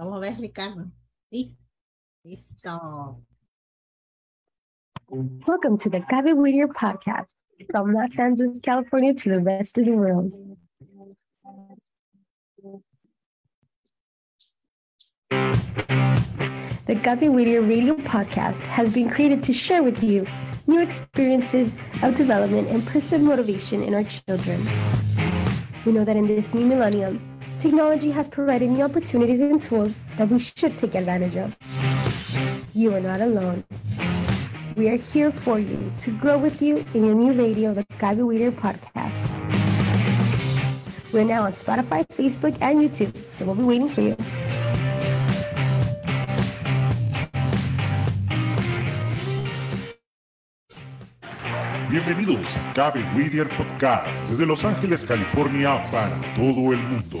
¿Cómo ves, Ricardo? Sí. Listo. Welcome to the Gaby Whittier podcast from Los Angeles, California to the rest of the world. The Gaby Whittier radio podcast has been created to share with you new experiences of development and personal motivation in our children. We know that in this new millennium, technology has provided new opportunities and tools that we should take advantage of. You are not alone. We are here for you to grow with you in your new radio, the Gaby Weeder podcast. We're now on Spotify, Facebook, and YouTube, so we'll be waiting for you. Bienvenidos a Cabe Whittier Podcast desde Los Ángeles, California para todo el mundo.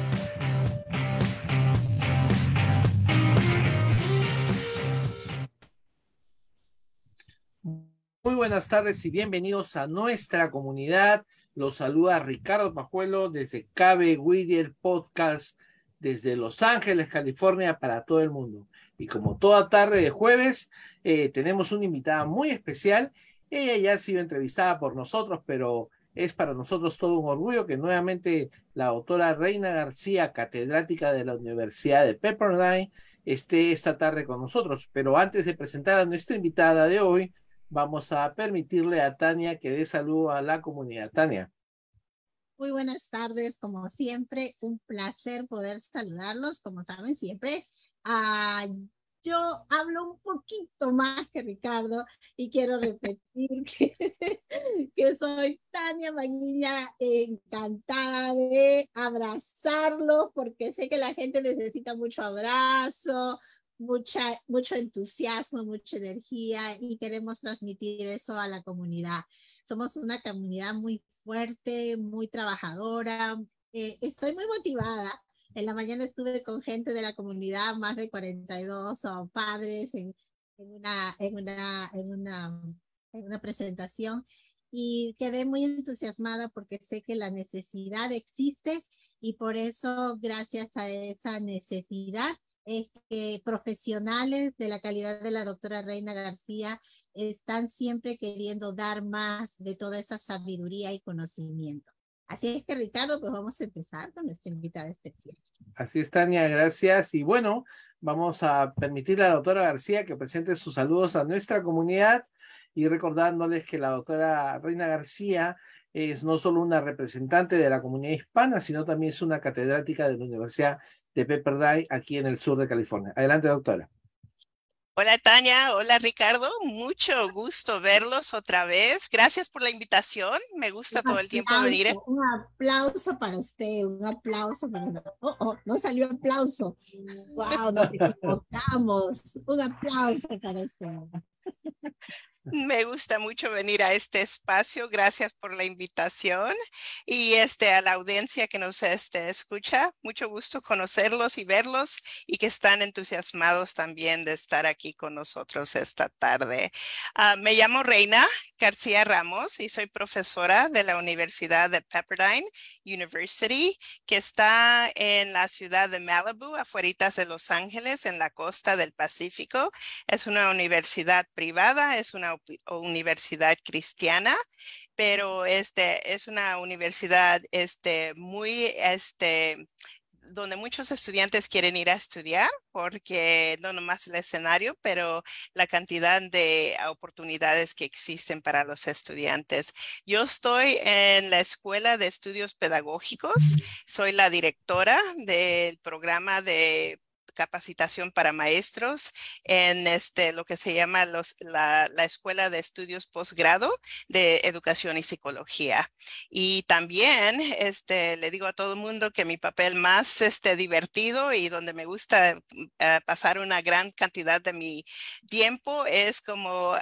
Muy buenas tardes y bienvenidos a nuestra comunidad. Los saluda Ricardo Pajuelo desde Cabe Whittier Podcast desde Los Ángeles, California, para todo el mundo. Y como toda tarde de jueves, eh, tenemos una invitada muy especial. Ella ya ha sido entrevistada por nosotros, pero es para nosotros todo un orgullo que nuevamente la doctora Reina García, catedrática de la Universidad de Pepperdine, esté esta tarde con nosotros. Pero antes de presentar a nuestra invitada de hoy, vamos a permitirle a Tania que dé saludo a la comunidad. Tania. Muy buenas tardes, como siempre, un placer poder saludarlos. Como saben, siempre ah, yo hablo un poquito más que Ricardo y quiero repetir que, que soy Tania Magnilla, encantada de abrazarlos porque sé que la gente necesita mucho abrazo, mucha, mucho entusiasmo, mucha energía y queremos transmitir eso a la comunidad. Somos una comunidad muy fuerte, muy trabajadora. Eh, estoy muy motivada. En la mañana estuve con gente de la comunidad, más de 42 padres en, en una, en una, en una, en una presentación y quedé muy entusiasmada porque sé que la necesidad existe y por eso, gracias a esa necesidad, es que profesionales de la calidad de la doctora Reina García están siempre queriendo dar más de toda esa sabiduría y conocimiento. Así es que, Ricardo, pues vamos a empezar con nuestra invitada especial. Así es, Tania, gracias. Y bueno, vamos a permitirle a la doctora García que presente sus saludos a nuestra comunidad y recordándoles que la doctora Reina García es no solo una representante de la comunidad hispana, sino también es una catedrática de la Universidad de Pepperdine aquí en el sur de California. Adelante, doctora. Hola Tania, hola Ricardo, mucho gusto verlos otra vez. Gracias por la invitación, me gusta todo el tiempo venir. ¿eh? Un aplauso para usted, un aplauso para Oh, oh, no salió aplauso. Wow, nos equivocamos. Un aplauso para usted. Me gusta mucho venir a este espacio. Gracias por la invitación y este a la audiencia que nos este, escucha. Mucho gusto conocerlos y verlos y que están entusiasmados también de estar aquí con nosotros esta tarde. Ah, me llamo Reina García Ramos y soy profesora de la Universidad de Pepperdine University, que está en la ciudad de Malibu, afuera de Los Ángeles, en la costa del Pacífico. Es una universidad privada, es una universidad cristiana, pero este es una universidad este, muy este, donde muchos estudiantes quieren ir a estudiar porque no nomás el escenario, pero la cantidad de oportunidades que existen para los estudiantes. Yo estoy en la Escuela de Estudios Pedagógicos, soy la directora del programa de capacitación para maestros en este, lo que se llama los, la, la, Escuela de Estudios Postgrado de Educación y Psicología. Y también este, le digo a todo el mundo que mi papel más este, divertido y donde me gusta uh, pasar una gran cantidad de mi tiempo es como uh,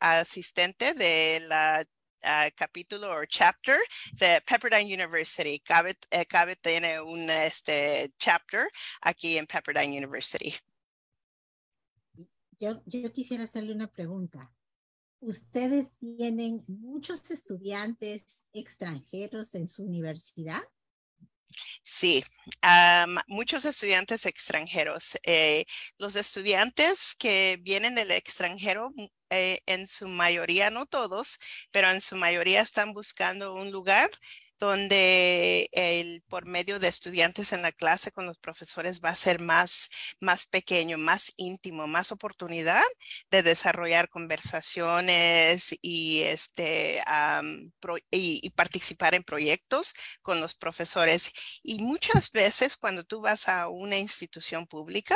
asistente de la uh, capítulo o chapter de Pepperdine University. Cabe, eh, Cabe tiene un este, chapter aquí en Pepperdine University. Yo, yo quisiera hacerle una pregunta. ¿Ustedes tienen muchos estudiantes extranjeros en su universidad? Sí, muchos estudiantes extranjeros. Eh, los estudiantes que vienen del extranjero, eh, en su mayoría, no todos, pero en su mayoría están buscando un lugar donde el por medio de estudiantes en la clase con los profesores va a ser más, más pequeño, más íntimo, más oportunidad de desarrollar conversaciones y, este, y, participar en proyectos con los profesores. Y muchas veces cuando tú vas a una institución pública,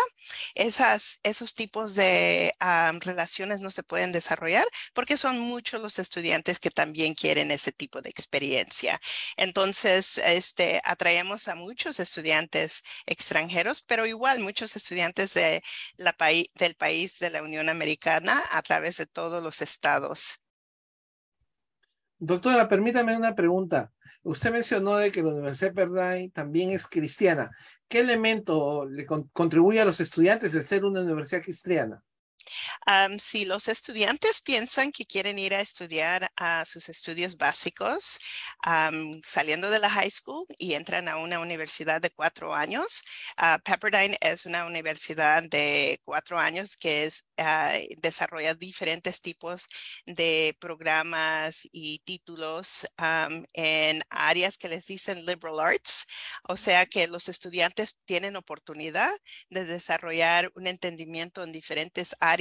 esas, esos tipos de relaciones no se pueden desarrollar porque son muchos los estudiantes que también quieren ese tipo de experiencia. Entonces, este, atraemos a muchos estudiantes extranjeros, pero igual muchos estudiantes del país de la Unión Americana a través de todos los estados. Doctora, permítame una pregunta. Usted mencionó de que la Universidad Pepperdine también es cristiana. ¿Qué elemento le contribuye a los estudiantes de ser una universidad cristiana? Si los estudiantes piensan que quieren ir a estudiar a sus estudios básicos, saliendo de la high school y entran a una universidad de cuatro años, ah, Pepperdine es una universidad de cuatro años que es, ah, desarrolla diferentes tipos de programas y títulos en áreas que les dicen liberal arts, o sea que los estudiantes tienen oportunidad de desarrollar un entendimiento en diferentes áreas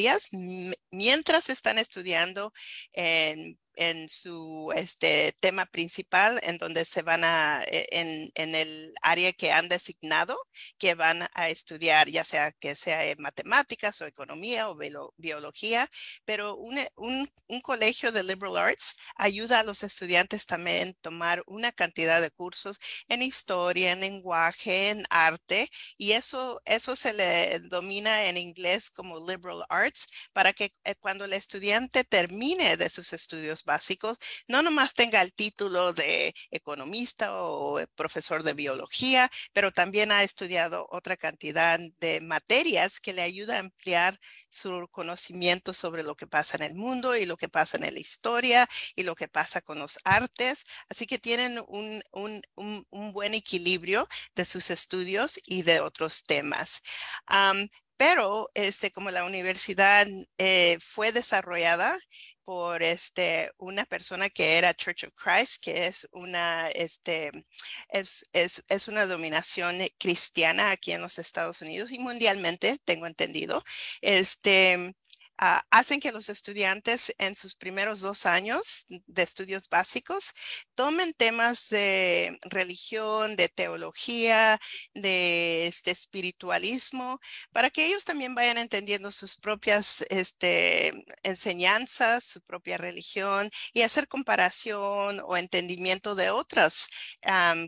mientras están estudiando en en su este, tema principal, en donde se van a, e, en, en, el área que han designado, que van a estudiar, ya sea que sea matemáticas o economía o biología, pero un, un, un, colegio de liberal arts ayuda a los estudiantes también a tomar una cantidad de cursos en historia, en lenguaje, en arte, y eso, eso se le domina en inglés como liberal arts, para que eh, cuando el estudiante termine de sus estudios básicos, no nomás tenga el título de economista o profesor de biología, pero también ha estudiado otra cantidad de materias que le ayuda a ampliar su conocimiento sobre lo que pasa en el mundo y lo que pasa en la historia y lo que pasa con los artes. Así que tienen un, un, un, buen equilibrio de sus estudios y de otros temas. pero este, como la universidad eh, fue desarrollada por este, una persona que era Church of Christ, que es una, este, es, es, es, una dominación cristiana aquí en los Estados Unidos y mundialmente, tengo entendido. Este, Ah, hacen que los estudiantes en sus primeros dos años de estudios básicos tomen temas de religión, de teología, de este espiritualismo, para que ellos también vayan entendiendo sus propias este, enseñanzas, su propia religión y hacer comparación o entendimiento de otras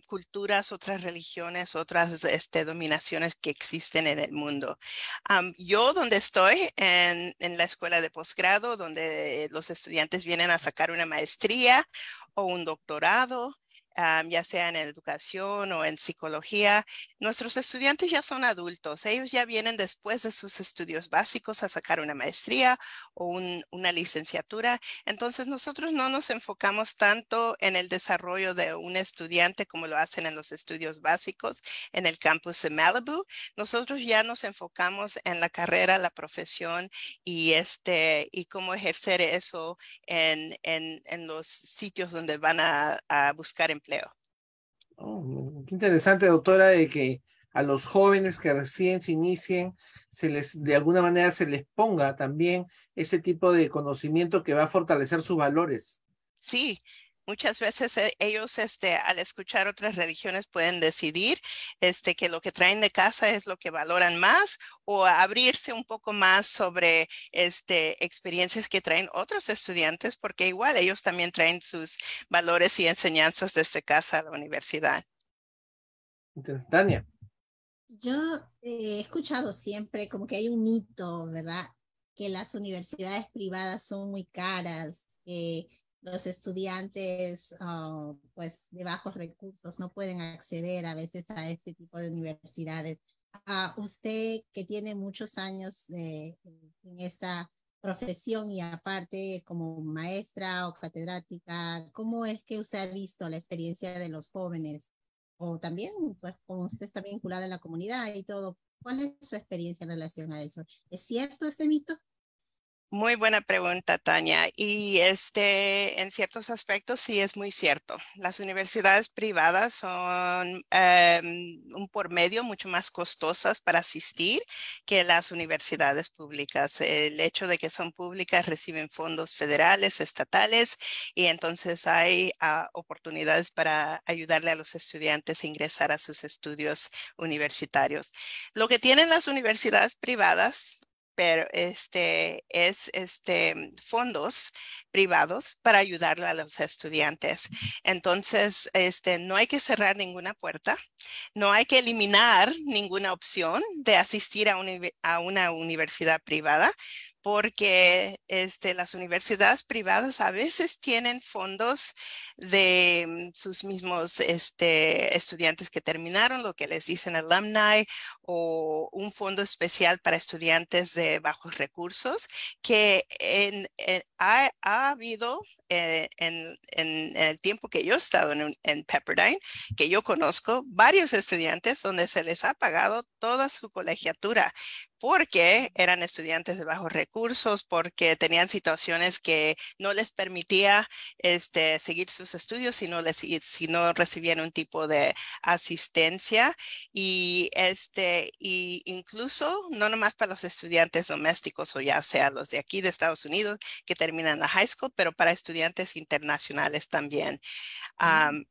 culturas, otras religiones, otras este, dominaciones que existen en el mundo. yo donde estoy en, en la escuela de posgrado, donde los estudiantes vienen a sacar una maestría o un doctorado ya sea en educación o en psicología, nuestros estudiantes ya son adultos. Ellos ya vienen después de sus estudios básicos a sacar una maestría o una licenciatura. Entonces, nosotros no nos enfocamos tanto en el desarrollo de un estudiante como lo hacen en los estudios básicos en el campus de Malibu. Nosotros ya nos enfocamos en la carrera, la profesión y, este, y cómo ejercer eso en, en, en los sitios donde van a, a buscar empleo Oh, qué interesante, doctora, de que a los jóvenes que recién se inicien, se les, de alguna manera se les ponga también ese tipo de conocimiento que va a fortalecer sus valores. Sí, muchas veces eh, ellos este, al escuchar otras religiones pueden decidir este, que lo que traen de casa es lo que valoran más o abrirse un poco más sobre este, experiencias que traen otros estudiantes, porque igual ellos también traen sus valores y enseñanzas desde casa a la universidad. Entonces, Tania. Yo he escuchado siempre como que hay un mito, ¿verdad? Que las universidades privadas son muy caras, que los estudiantes ah, pues de bajos recursos no pueden acceder a veces a este tipo de universidades. a usted que tiene muchos años en esta profesión y aparte como maestra o catedrática, ¿cómo es que usted ha visto la experiencia de los jóvenes? O también, pues como usted está vinculada en la comunidad y todo, ¿cuál es su experiencia en relación a eso? ¿Es cierto este mito? Muy buena pregunta, Tania. Y este, en ciertos aspectos sí es muy cierto. Las universidades privadas son em, un por medio mucho más costosas para asistir que las universidades públicas. El hecho de que son públicas reciben fondos federales, estatales, y entonces hay ah, oportunidades para ayudarle a los estudiantes a ingresar a sus estudios universitarios. Lo que tienen las universidades privadas pero este es este fondos privados para ayudar a los estudiantes. Entonces, este no hay que cerrar ninguna puerta, no hay que eliminar ninguna opción de asistir a, una universidad privada, porque este, las universidades privadas a veces tienen fondos de mm, sus mismos este, estudiantes que terminaron, lo que les dicen alumni, o un fondo especial para estudiantes de bajos recursos, que ha, ha, habido eh, en, el tiempo que yo he estado en, Pepperdine, que yo conozco varios estudiantes donde se les ha pagado toda su colegiatura porque eran estudiantes de bajos recursos, porque tenían situaciones que no les permitía este, seguir sus estudios si no, les, si no recibían un tipo de asistencia. Y, este, y incluso no nomás para los estudiantes domésticos o ya sea los de aquí de Estados Unidos que terminan la high school, pero para estudiantes internacionales también. Mm.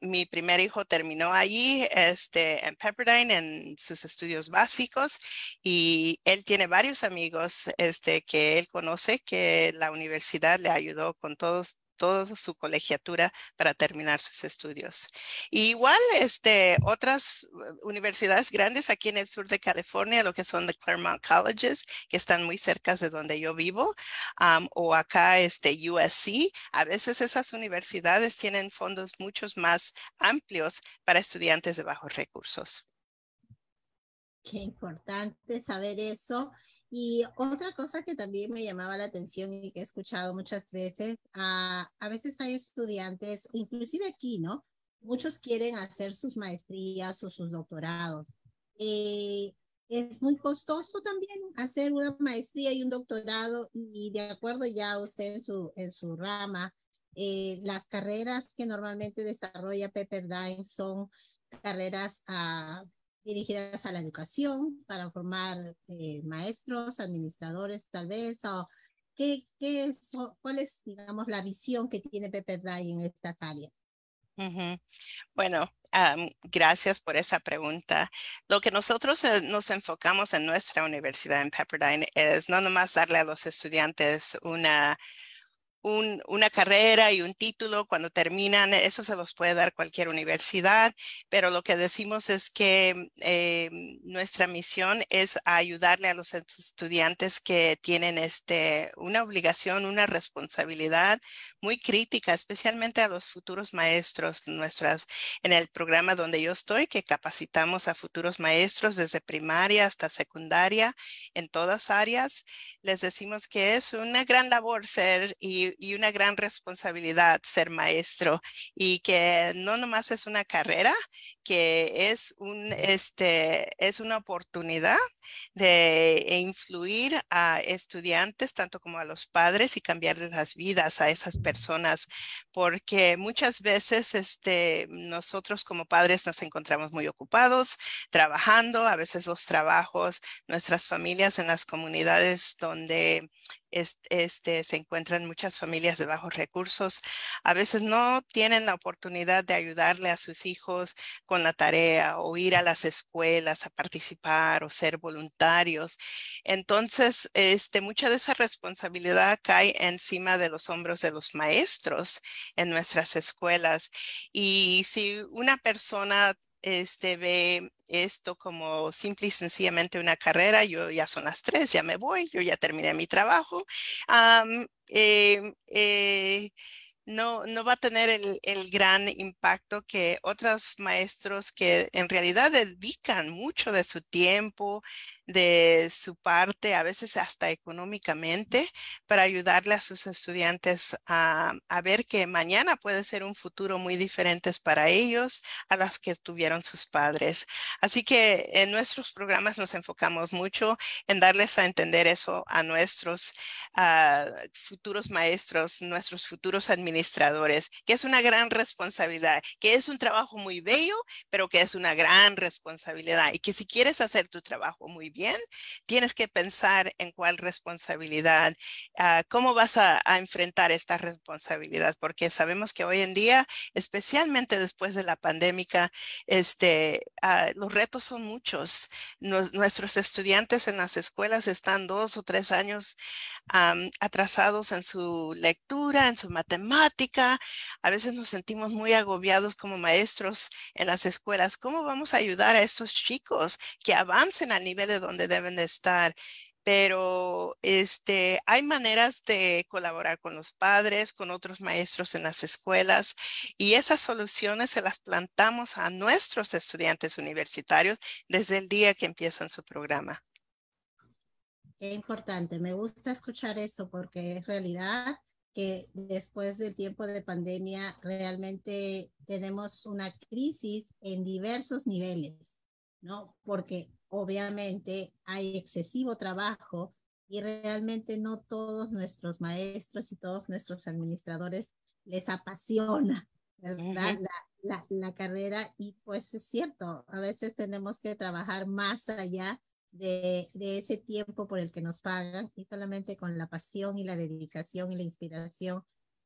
mi primer hijo terminó allí este, en Pepperdine en sus estudios básicos y él tiene varios amigos este, que él conoce que la universidad le ayudó con todos toda su colegiatura para terminar sus estudios. igual, este, otras uh, universidades grandes aquí en el sur de California, lo que son de Claremont Colleges, que están muy cerca de donde yo vivo, o acá este USC, a veces esas universidades tienen fondos muchos más amplios para estudiantes de bajos recursos. Qué importante saber eso. Y otra cosa que también me llamaba la atención y que he escuchado muchas veces, a veces hay estudiantes, inclusive aquí, ¿no? Muchos quieren hacer sus maestrías o sus doctorados. Eh, es muy costoso también hacer una maestría y un doctorado y de acuerdo ya usted en su, en su rama, eh, las carreras que normalmente desarrolla Pepperdine son carreras a dirigidas a la educación para formar eh, maestros, administradores tal vez, o qué, qué es, cuál es, digamos, la visión que tiene Pepperdine en estas áreas. Bueno, gracias por esa pregunta. Lo que nosotros eh, nos enfocamos en nuestra universidad en Pepperdine es no nomás darle a los estudiantes una una carrera y un título cuando terminan, eso se los puede dar cualquier universidad, pero lo que decimos es que eh, nuestra misión es ayudarle a los estudiantes que tienen este, una obligación, una responsabilidad muy crítica, especialmente a los futuros maestros nuestras, en el programa donde yo estoy, que capacitamos a futuros maestros desde primaria hasta secundaria en todas áreas. Les decimos que es una gran labor ser y y una gran responsabilidad ser maestro y que no nomás es una carrera, que es, un, este, es una oportunidad de influir a estudiantes, tanto como a los padres y cambiar las vidas a esas personas, porque muchas veces este, nosotros como padres nos encontramos muy ocupados trabajando, a veces los trabajos, nuestras familias en las comunidades donde este, se encuentran muchas familias de bajos recursos. A veces no tienen la oportunidad de ayudarle a sus hijos con la tarea o ir a las escuelas a participar o ser voluntarios. Entonces, este, mucha de esa responsabilidad cae encima de los hombros de los maestros en nuestras escuelas. Y si una persona este, ve esto como simple y sencillamente una carrera, yo ya son las tres, ya me voy, yo ya terminé mi trabajo. Em, eh, no, va a tener el, gran impacto que otros maestros que en realidad dedican mucho de su tiempo, de su parte, a veces hasta económicamente, para ayudarle a sus estudiantes a, ver que mañana puede ser un futuro muy diferente para ellos a las que tuvieron sus padres. Así que en nuestros programas nos enfocamos mucho en darles a entender eso a nuestros futuros maestros, nuestros futuros administradores administradores, que es una gran responsabilidad, que es un trabajo muy bello, pero que es una gran responsabilidad y que si quieres hacer tu trabajo muy bien, tienes que pensar en cuál responsabilidad, uh, cómo vas a, enfrentar esta responsabilidad, porque sabemos que hoy en día, especialmente después de la pandemia, este, uh, los retos son muchos. Nuestros estudiantes en las escuelas están dos o tres años um, atrasados en su lectura, en su matemática, a veces nos sentimos muy agobiados como maestros en las escuelas. ¿Cómo vamos a ayudar a estos chicos que avancen al nivel de donde deben de estar? pero este, hay maneras de colaborar con los padres, con otros maestros en las escuelas y esas soluciones se las plantamos a nuestros estudiantes universitarios desde el día que empiezan su programa. Qué importante, me gusta escuchar eso porque es realidad que después del tiempo de pandemia realmente tenemos una crisis en diversos niveles, ¿no? Porque obviamente hay excesivo trabajo y realmente no todos nuestros maestros y todos nuestros administradores les apasiona, ¿verdad? la, la, la carrera y pues es cierto, a veces tenemos que trabajar más allá de, ese tiempo por el que nos pagan y solamente con la pasión y la dedicación y la inspiración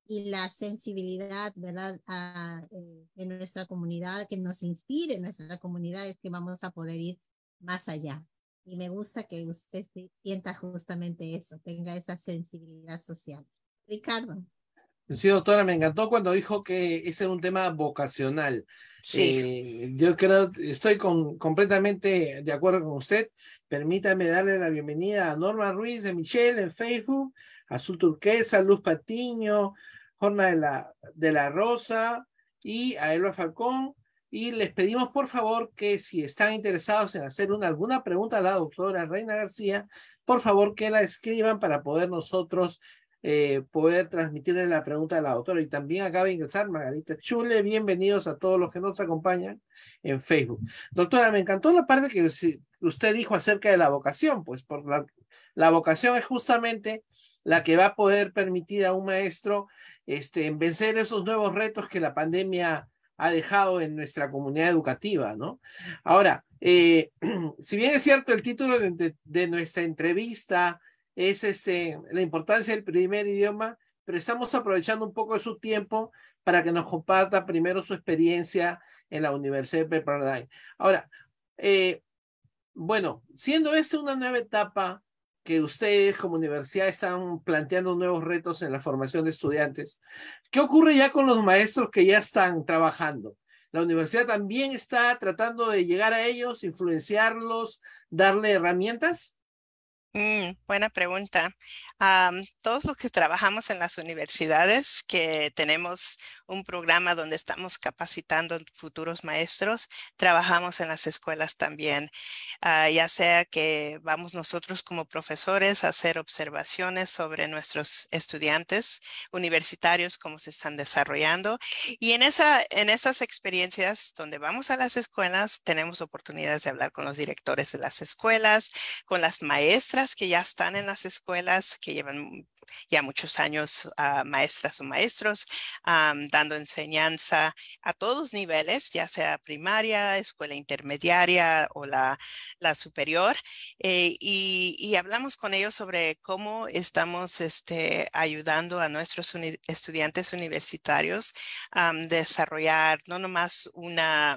y la sensibilidad, ¿verdad?, a, eh, en nuestra comunidad, que nos inspire en nuestra comunidad, es que vamos a poder ir más allá. Y me gusta que usted sienta justamente eso, tenga esa sensibilidad social. Ricardo. Sí, doctora, me encantó cuando dijo que ese es un tema vocacional. Sí. Eh, yo creo, estoy con, completamente de acuerdo con usted. Permítame darle la bienvenida a Norma Ruiz de Michelle en Facebook, Azul Turquesa, Luz Patiño, Jorna de la, de la Rosa y a Elba Falcón. Y les pedimos por favor que si están interesados en hacer una, alguna pregunta a la doctora Reina García, por favor que la escriban para poder nosotros eh, poder transmitirle la pregunta a la doctora. Y también acaba de ingresar Margarita Chule. Bienvenidos a todos los que nos acompañan en Facebook. Doctora, me encantó la parte que usted dijo acerca de la vocación, pues por la, la vocación es justamente la que va a poder permitir a un maestro este, vencer esos nuevos retos que la pandemia ha dejado en nuestra comunidad educativa, ¿no? Ahora, eh, si bien es cierto el título de, de nuestra entrevista es este, la importancia del primer idioma, pero estamos aprovechando un poco de su tiempo para que nos comparta primero su experiencia en la Universidad de Pepperdine. Ahora, eh, bueno, siendo esta una nueva etapa que ustedes como universidad están planteando nuevos retos en la formación de estudiantes, ¿qué ocurre ya con los maestros que ya están trabajando? La universidad también está tratando de llegar a ellos, influenciarlos, darle herramientas. Mm, buena pregunta. todos los que trabajamos en las universidades, que tenemos un programa donde estamos capacitando futuros maestros, trabajamos en las escuelas también, ah, ya sea que vamos nosotros como profesores a hacer observaciones sobre nuestros estudiantes universitarios, cómo se están desarrollando. Y en, esa, en esas experiencias donde vamos a las escuelas, tenemos oportunidades de hablar con los directores de las escuelas, con las maestras que ya están en las escuelas, que llevan ya muchos años uh, maestras o maestros um, dando enseñanza a todos niveles, ya sea primaria, escuela intermediaria o la, la superior. Eh, y, y, hablamos con ellos sobre cómo estamos este, ayudando a nuestros uni estudiantes universitarios a um, desarrollar no nomás una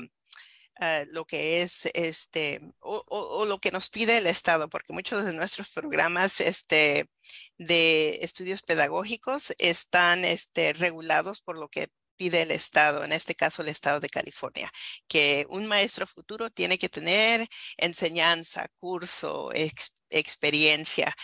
Uh, lo que es este o, lo que nos pide el Estado, porque muchos de nuestros programas este, de estudios pedagógicos están este, regulados por lo que pide el Estado, en este caso el Estado de California, que un maestro futuro tiene que tener enseñanza, curso, ex, experiencia.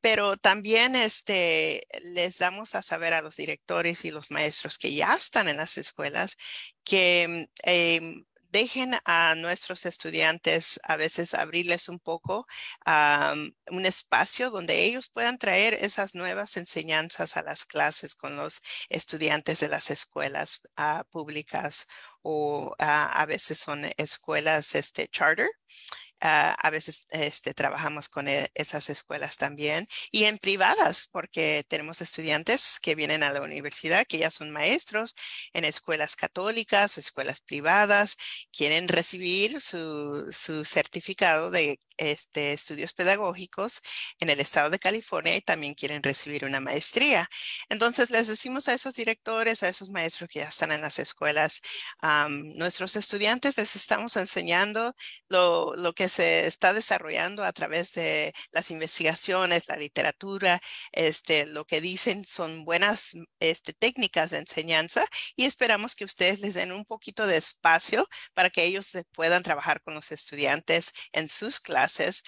Pero también este, les damos a saber a los directores y los maestros que ya están en las escuelas que eh, dejen a nuestros estudiantes a veces abrirles un poco un espacio donde ellos puedan traer esas nuevas enseñanzas a las clases con los estudiantes de las escuelas ah, públicas o ah, a veces son escuelas este, charter Uh, a veces este, trabajamos con e esas escuelas también y en privadas, porque tenemos estudiantes que vienen a la universidad, que ya son maestros en escuelas católicas o escuelas privadas, quieren recibir su, su certificado de este, estudios pedagógicos en el estado de California y también quieren recibir una maestría. Entonces les decimos a esos directores, a esos maestros que ya están en las escuelas, um, nuestros estudiantes les estamos enseñando lo, lo, que se está desarrollando a través de las investigaciones, la literatura, este, lo que dicen son buenas este, técnicas de enseñanza y esperamos que ustedes les den un poquito de espacio para que ellos puedan trabajar con los estudiantes en sus clases.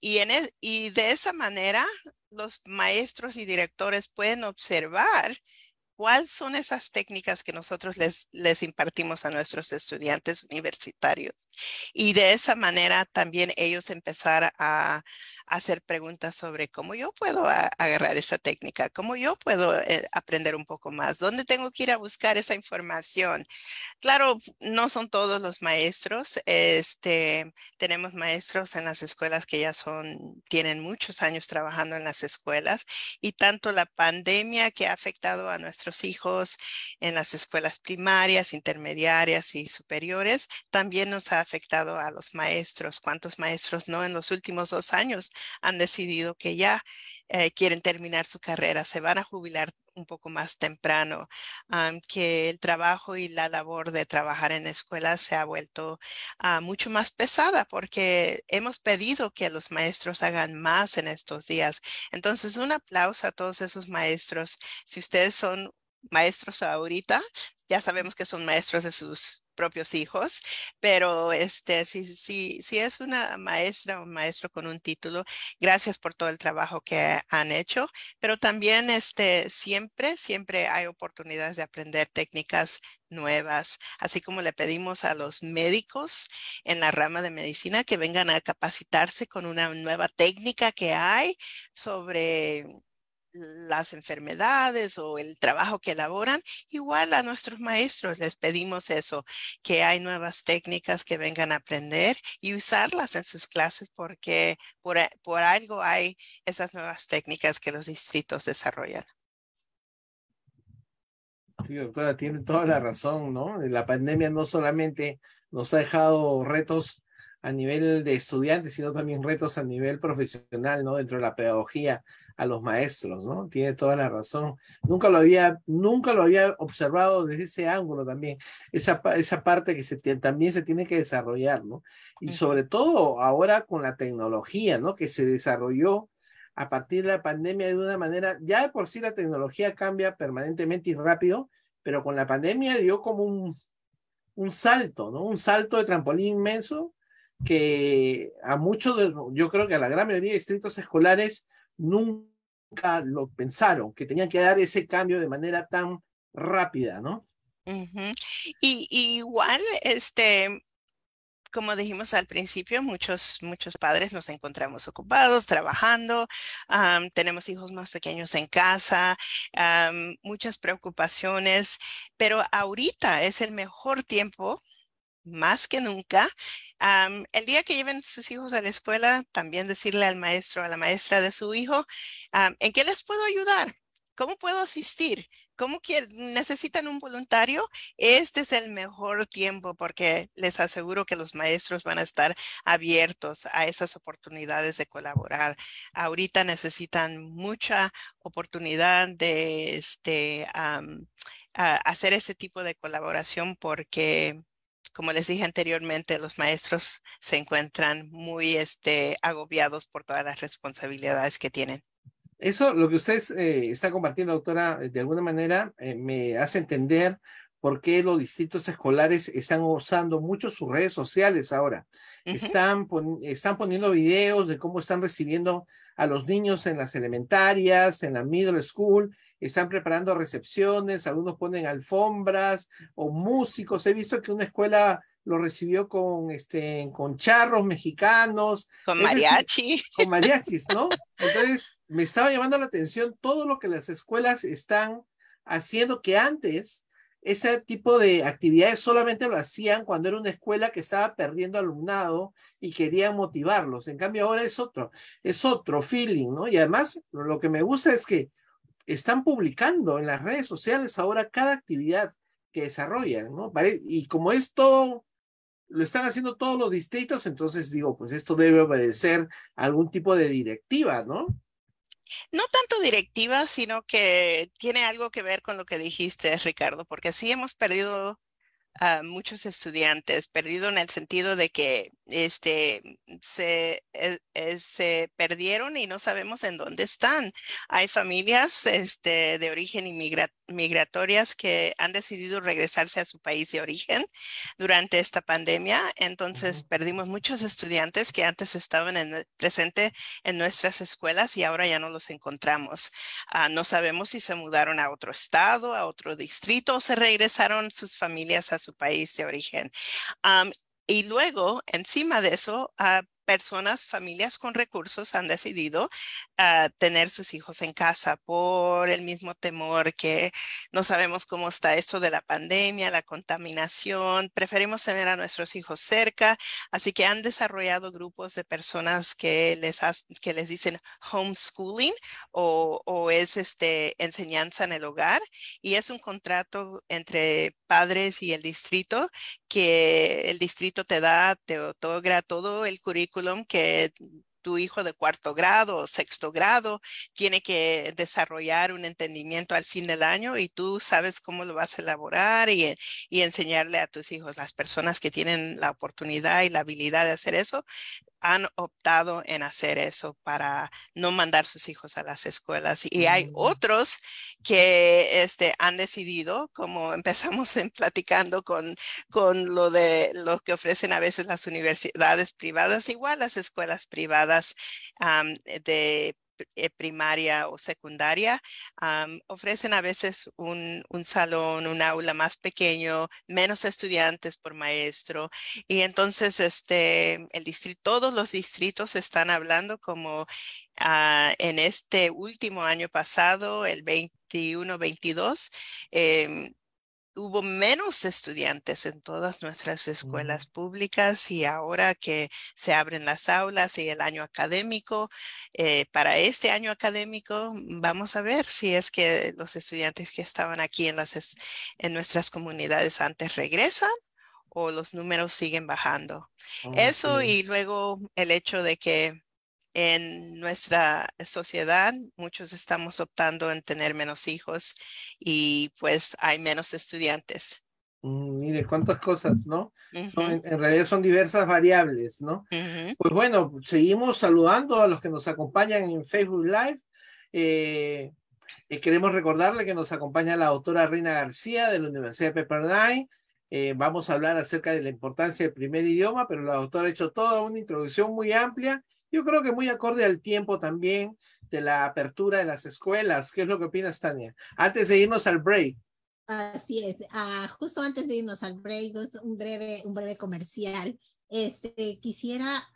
E, y de esa manera, los maestros y directores pueden observar cuáles son esas técnicas que nosotros les, les impartimos a nuestros estudiantes universitarios. Y de esa manera también ellos empezar a, hacer preguntas sobre cómo yo puedo agarrar esa técnica, cómo yo puedo eh, aprender un poco más, dónde tengo que ir a buscar esa información. Claro, no son todos los maestros. Este, tenemos maestros en las escuelas que ya son, tienen muchos años trabajando en las escuelas y tanto la pandemia que ha afectado a nuestros hijos en las escuelas primarias, intermediarias y superiores, también nos ha afectado a los maestros. ¿Cuántos maestros no en los últimos dos años han decidido que ya eh, quieren terminar su carrera, se van a jubilar un poco más temprano, que el trabajo y la labor de trabajar en escuelas se ha vuelto ah, mucho más pesada porque hemos pedido que los maestros hagan más en estos días. Entonces, un aplauso a todos esos maestros. Si ustedes son maestros ahorita, ya sabemos que son maestros de sus propios hijos, pero este, si, si, si es una maestra o maestro con un título, gracias por todo el trabajo que han hecho, pero también este, siempre, siempre hay oportunidades de aprender técnicas nuevas, así como le pedimos a los médicos en la rama de medicina que vengan a capacitarse con una nueva técnica que hay sobre las enfermedades o el trabajo que elaboran, igual a nuestros maestros les pedimos eso, que hay nuevas técnicas que vengan a aprender y usarlas en sus clases porque por, por algo hay esas nuevas técnicas que los distritos desarrollan. Sí, doctora, tiene toda la razón, ¿no? La pandemia no solamente nos ha dejado retos a nivel de estudiantes, sino también retos a nivel profesional, ¿no? Dentro de la pedagogía a los maestros, ¿no? Tiene toda la razón. Nunca lo había, nunca lo había observado desde ese ángulo también, esa, esa parte que se, también se tiene que desarrollar, ¿no? Y sobre todo ahora con la tecnología, ¿no? Que se desarrolló a partir de la pandemia de una manera, ya de por sí la tecnología cambia permanentemente y rápido, pero con la pandemia dio como un, un salto, ¿no? Un salto de trampolín inmenso que a muchos, de, yo creo que a la gran mayoría de distritos escolares nunca lo pensaron, que tenían que dar ese cambio de manera tan rápida, ¿no? y, igual, este, como dijimos al principio, muchos, muchos padres nos encontramos ocupados, trabajando, tenemos hijos más pequeños en casa, muchas preocupaciones, pero ahorita es el mejor tiempo más que nunca. el día que lleven sus hijos a la escuela, también decirle al maestro, a la maestra de su hijo, ¿en qué les puedo ayudar? ¿Cómo puedo asistir? ¿Cómo necesitan un voluntario? Este es el mejor tiempo porque les aseguro que los maestros van a estar abiertos a esas oportunidades de colaborar. Ahorita necesitan mucha oportunidad de este, hacer ese tipo de colaboración porque como les dije anteriormente, los maestros se encuentran muy este, agobiados por todas las responsabilidades que tienen. Eso, lo que usted eh, está compartiendo, doctora, de alguna manera eh, me hace entender por qué los distritos escolares están usando mucho sus redes sociales ahora. están, están poniendo videos de cómo están recibiendo a los niños en las elementarias, en la middle school, están preparando recepciones, algunos ponen alfombras o músicos. He visto que una escuela lo recibió con este con charros mexicanos. Con mariachi. con mariachis no entonces me estaba llamando la atención todo lo que las escuelas están haciendo que antes ese tipo de actividades solamente lo hacían cuando era una escuela que estaba perdiendo alumnado y querían motivarlos. En cambio ahora es otro es otro feeling no y además lo que me gusta es que están publicando en las redes sociales ahora cada actividad que desarrollan, ¿no? Y como esto lo están haciendo todos los distritos, entonces digo, pues esto debe obedecer algún tipo de directiva, ¿no? No tanto directiva, sino que tiene algo que ver con lo que dijiste, Ricardo, porque sí hemos perdido a muchos estudiantes, perdido en el sentido de que este, se, eh, eh, se perdieron y no sabemos en dónde están. Hay familias este, de origen migratorias que han decidido regresarse a su país de origen durante esta pandemia. Entonces perdimos muchos estudiantes que antes estaban en, presente en nuestras escuelas y ahora ya no los encontramos. Ah, no sabemos si se mudaron a otro estado, a otro distrito o se regresaron sus familias a su país de origen. Y luego, encima de eso, a personas, familias con recursos han decidido uh, tener sus hijos en casa por el mismo temor que no sabemos cómo está esto de la pandemia, la contaminación. Preferimos tener a nuestros hijos cerca, así que han desarrollado grupos de personas que les, que les dicen homeschooling o, o es este, enseñanza en el hogar y es un contrato entre padres y el distrito que el distrito te da, te otorga todo el currículum que tu hijo de cuarto grado o sexto grado tiene que desarrollar un entendimiento al fin del año y tú sabes cómo lo vas a elaborar y, y enseñarle a tus hijos, las personas que tienen la oportunidad y la habilidad de hacer eso, han optado en hacer eso para no mandar sus hijos a las escuelas. Y hay mm. otros que este, han decidido, como empezamos en platicando con, con lo de lo que ofrecen a veces las universidades privadas, igual las escuelas privadas de primaria o secundaria, ofrecen a veces un, un, salón, un aula más pequeño, menos estudiantes por maestro. Y entonces este, el distrito, todos los distritos están hablando como ah, en este último año pasado, el 21-22, hubo menos estudiantes en todas nuestras escuelas públicas y ahora que se abren las aulas y el año académico, eh, para este año académico vamos a ver si es que los estudiantes que estaban aquí en, las, en nuestras comunidades antes regresan o los números siguen bajando. Eso y luego el hecho de que en nuestra sociedad, muchos estamos optando en tener menos hijos y pues hay menos estudiantes. Mm, mire, cuántas cosas, ¿no? en, realidad son diversas variables, ¿no? Pues bueno, seguimos saludando a los que nos acompañan en Facebook Live. Eh, eh, queremos recordarle que nos acompaña la autora Reina García de la Universidad de Pepperdine. Eh, vamos a hablar acerca de la importancia del primer idioma, pero la autora ha hecho toda una introducción muy amplia yo creo que muy acorde al tiempo también de la apertura de las escuelas. ¿Qué es lo que opinas, Tania? Antes de irnos al break. Así es, ah, justo antes de irnos al break, un breve, un breve comercial. Este, quisiera,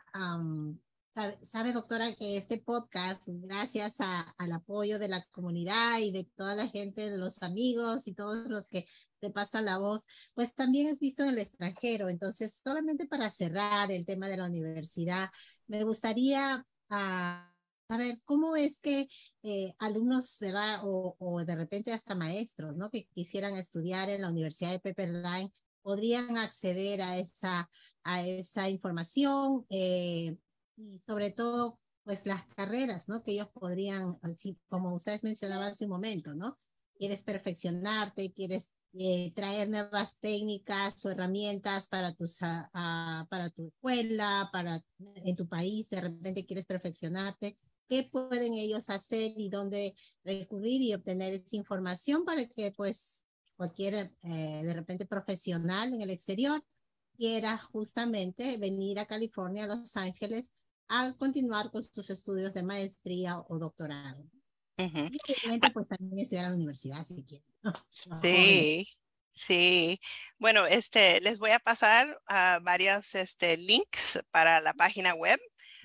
sabe, doctora, que este podcast, gracias al apoyo de la comunidad y de toda la gente, de los amigos y todos los que te pasan la voz, pues también es visto en el extranjero. Entonces, solamente para cerrar el tema de la universidad, me gustaría ah, saber cómo es que eh, alumnos, ¿verdad? O, o, de repente hasta maestros, ¿no? Que quisieran estudiar en la Universidad de Pepperdine, podrían acceder a esa, a esa información eh, y sobre todo, pues las carreras, ¿no? Que ellos podrían, como ustedes mencionaban hace un momento, ¿no? Quieres perfeccionarte, quieres eh, traer nuevas técnicas o herramientas para, tus, ah, ah, para tu escuela, para en tu país, de repente quieres perfeccionarte, qué pueden ellos hacer y dónde recurrir y obtener esa información para que pues cualquier eh, de repente profesional en el exterior quiera justamente venir a California, a Los Ángeles, a continuar con sus estudios de maestría o doctorado. Y obviamente pues también estudiar a la universidad si quieren. Sí, sí. Bueno, este, les voy a pasar varios este, links para la página web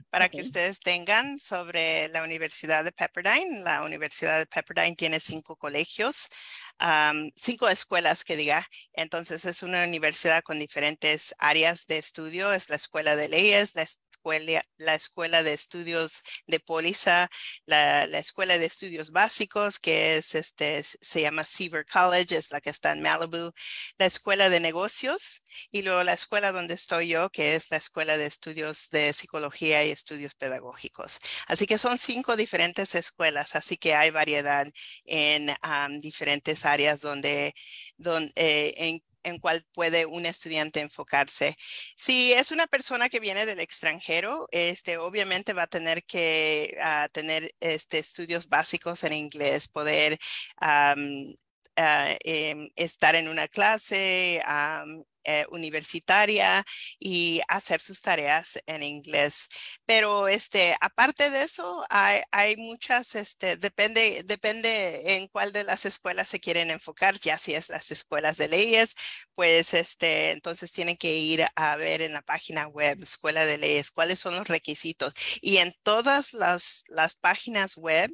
para que ustedes tengan sobre la Universidad de Pepperdine. La Universidad de Pepperdine tiene cinco colegios, cinco escuelas que diga. Entonces es una universidad con diferentes áreas de estudio. Es la escuela de leyes, la la Escuela de Estudios de Póliza, la, Escuela de Estudios Básicos, que es este, se llama Seaver College, es la que está en Malibu, la Escuela de Negocios y luego la escuela donde estoy yo, que es la Escuela de Estudios de Psicología y Estudios Pedagógicos. Así que son cinco diferentes escuelas, así que hay variedad en diferentes áreas donde, donde eh, en en cuál puede un estudiante enfocarse. Si es una persona que viene del extranjero, este, obviamente va a tener que ah, tener este, estudios básicos en inglés, poder ah, em, estar en una clase, eh, universitaria y hacer sus tareas en inglés. Pero este, aparte de eso, hay, muchas, este, depende, depende en cuál de las escuelas se quieren enfocar, ya si es las escuelas de leyes, pues este, entonces tienen que ir a ver en la página web, Escuela de Leyes, cuáles son los requisitos. Y en todas las, las páginas web,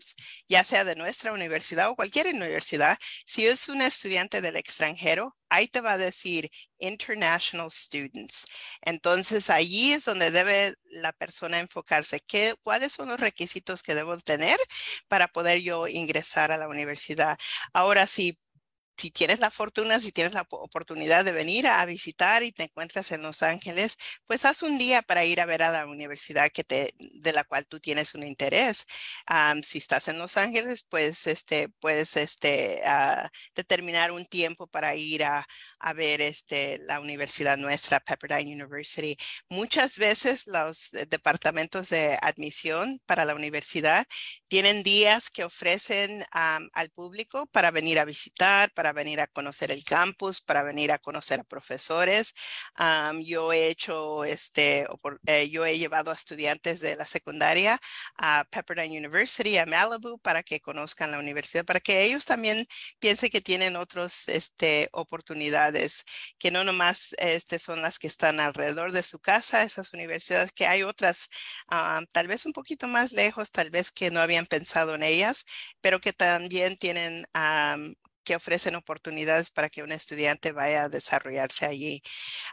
ya sea de nuestra universidad o cualquier universidad, si es un estudiante del extranjero, ahí te va a decir international students. Entonces, allí es donde debe la persona enfocarse. ¿Qué, ¿Cuáles son los requisitos que debo tener para poder yo ingresar a la universidad? Ahora, sí si tienes la fortuna, si tienes la oportunidad de venir a visitar y te encuentras en Los Ángeles, pues haz un día para ir a ver a la universidad que te, de la cual tú tienes un interés. si estás en Los Ángeles, pues este, puedes este, uh, determinar un tiempo para ir a, a, ver este, la universidad nuestra, Pepperdine University. Muchas veces los departamentos de admisión para la universidad tienen días que ofrecen al público para venir a visitar, para venir a conocer el campus, para venir a conocer a profesores. yo he hecho, este, eh, yo he llevado a estudiantes de la secundaria a Pepperdine University, a Malibu, para que conozcan la universidad, para que ellos también piensen que tienen otras este, oportunidades, que no nomás este, son las que están alrededor de su casa, esas universidades, que hay otras, tal vez un poquito más lejos, tal vez que no habían pensado en ellas, pero que también tienen que ofrecen oportunidades para que un estudiante vaya a desarrollarse allí.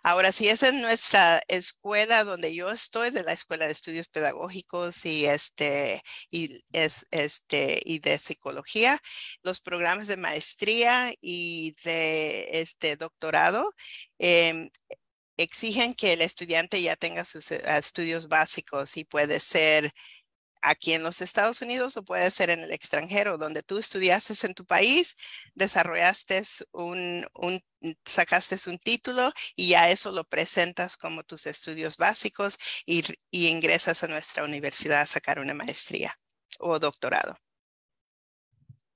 Ahora, si es en nuestra escuela donde yo estoy, de la Escuela de Estudios Pedagógicos y, este, y, es, este, y de Psicología, los programas de maestría y de este doctorado em, exigen que el estudiante ya tenga sus eh, estudios básicos y puede ser aquí en los Estados Unidos o puede ser en el extranjero, donde tú estudiaste en tu país, desarrollaste un, un, un título y ya eso lo presentas como tus estudios básicos y, y ingresas a nuestra universidad a sacar una maestría o doctorado.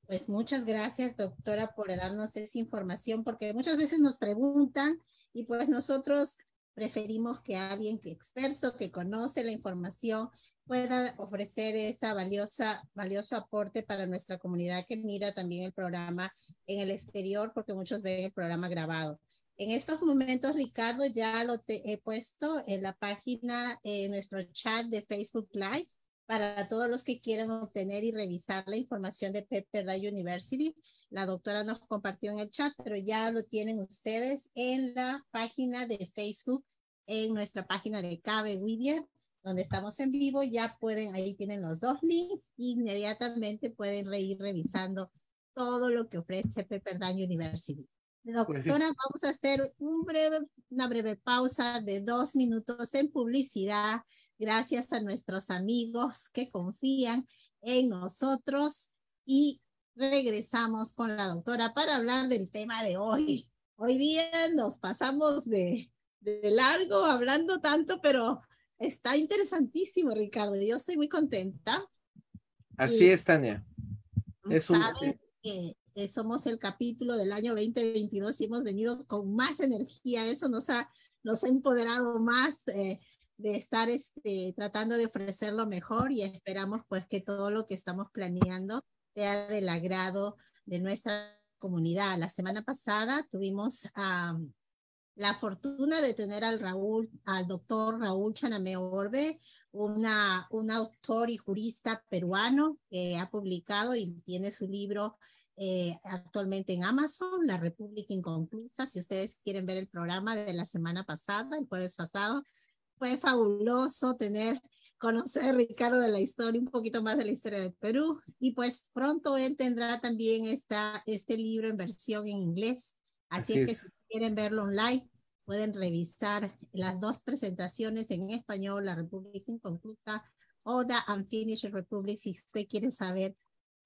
Pues muchas gracias, doctora, por darnos esa información, porque muchas veces nos preguntan y pues nosotros preferimos que alguien que experto, que conoce la información, pueda ofrecer esa valiosa, valioso aporte para nuestra comunidad que mira también el programa en el exterior, porque muchos ven el programa grabado. En estos momentos, Ricardo, ya lo he puesto en la página, en nuestro chat de Facebook Live, para todos los que quieran obtener y revisar la información de Pepperdine University. La doctora nos compartió en el chat, pero ya lo tienen ustedes en la página de Facebook, en nuestra página de Cabe William donde estamos en vivo, ya pueden, ahí tienen los dos links, inmediatamente pueden ir revisando todo lo que ofrece Pepperdine University. Doctora, vamos a hacer un breve, una breve pausa de dos minutos en publicidad, gracias a nuestros amigos que confían en nosotros y regresamos con la doctora para hablar del tema de hoy. Hoy día nos pasamos de, de largo hablando tanto, pero Está interesantísimo, Ricardo. Yo estoy muy contenta. Así es, Tania. Es un... que somos el capítulo del año 2022 y hemos venido con más energía. Eso nos ha, nos ha empoderado más eh, de estar este, tratando de ofrecer lo mejor y esperamos pues que todo lo que estamos planeando sea del agrado de nuestra comunidad. La semana pasada tuvimos a la fortuna de tener al Raúl, al doctor Raúl Chaname Orbe, una, un autor y jurista peruano que ha publicado y tiene su libro eh, actualmente en Amazon, La República Inconclusa. Si ustedes quieren ver el programa de la semana pasada, el jueves pasado, fue fabuloso tener, conocer a Ricardo de la historia, un poquito más de la historia del Perú. Y pues pronto él tendrá también esta, este libro en versión en inglés. Así, Así que si quieren verlo online, pueden revisar las dos presentaciones en español, La República Inconclusa o The Unfinished Republic, si usted quiere saber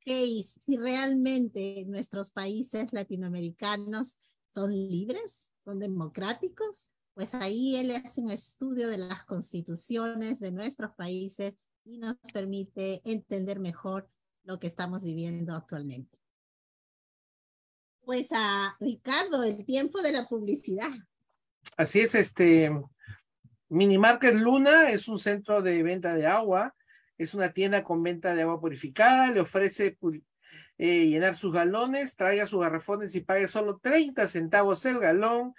qué si realmente nuestros países latinoamericanos son libres, son democráticos, pues ahí él hace un estudio de las constituciones de nuestros países y nos permite entender mejor lo que estamos viviendo actualmente. Pues a Ricardo, el tiempo de la publicidad. Así es, este Mini Market Luna es un centro de venta de agua, es una tienda con venta de agua purificada, le ofrece eh, llenar sus galones, traiga sus garrafones y pague solo 30 centavos el galón.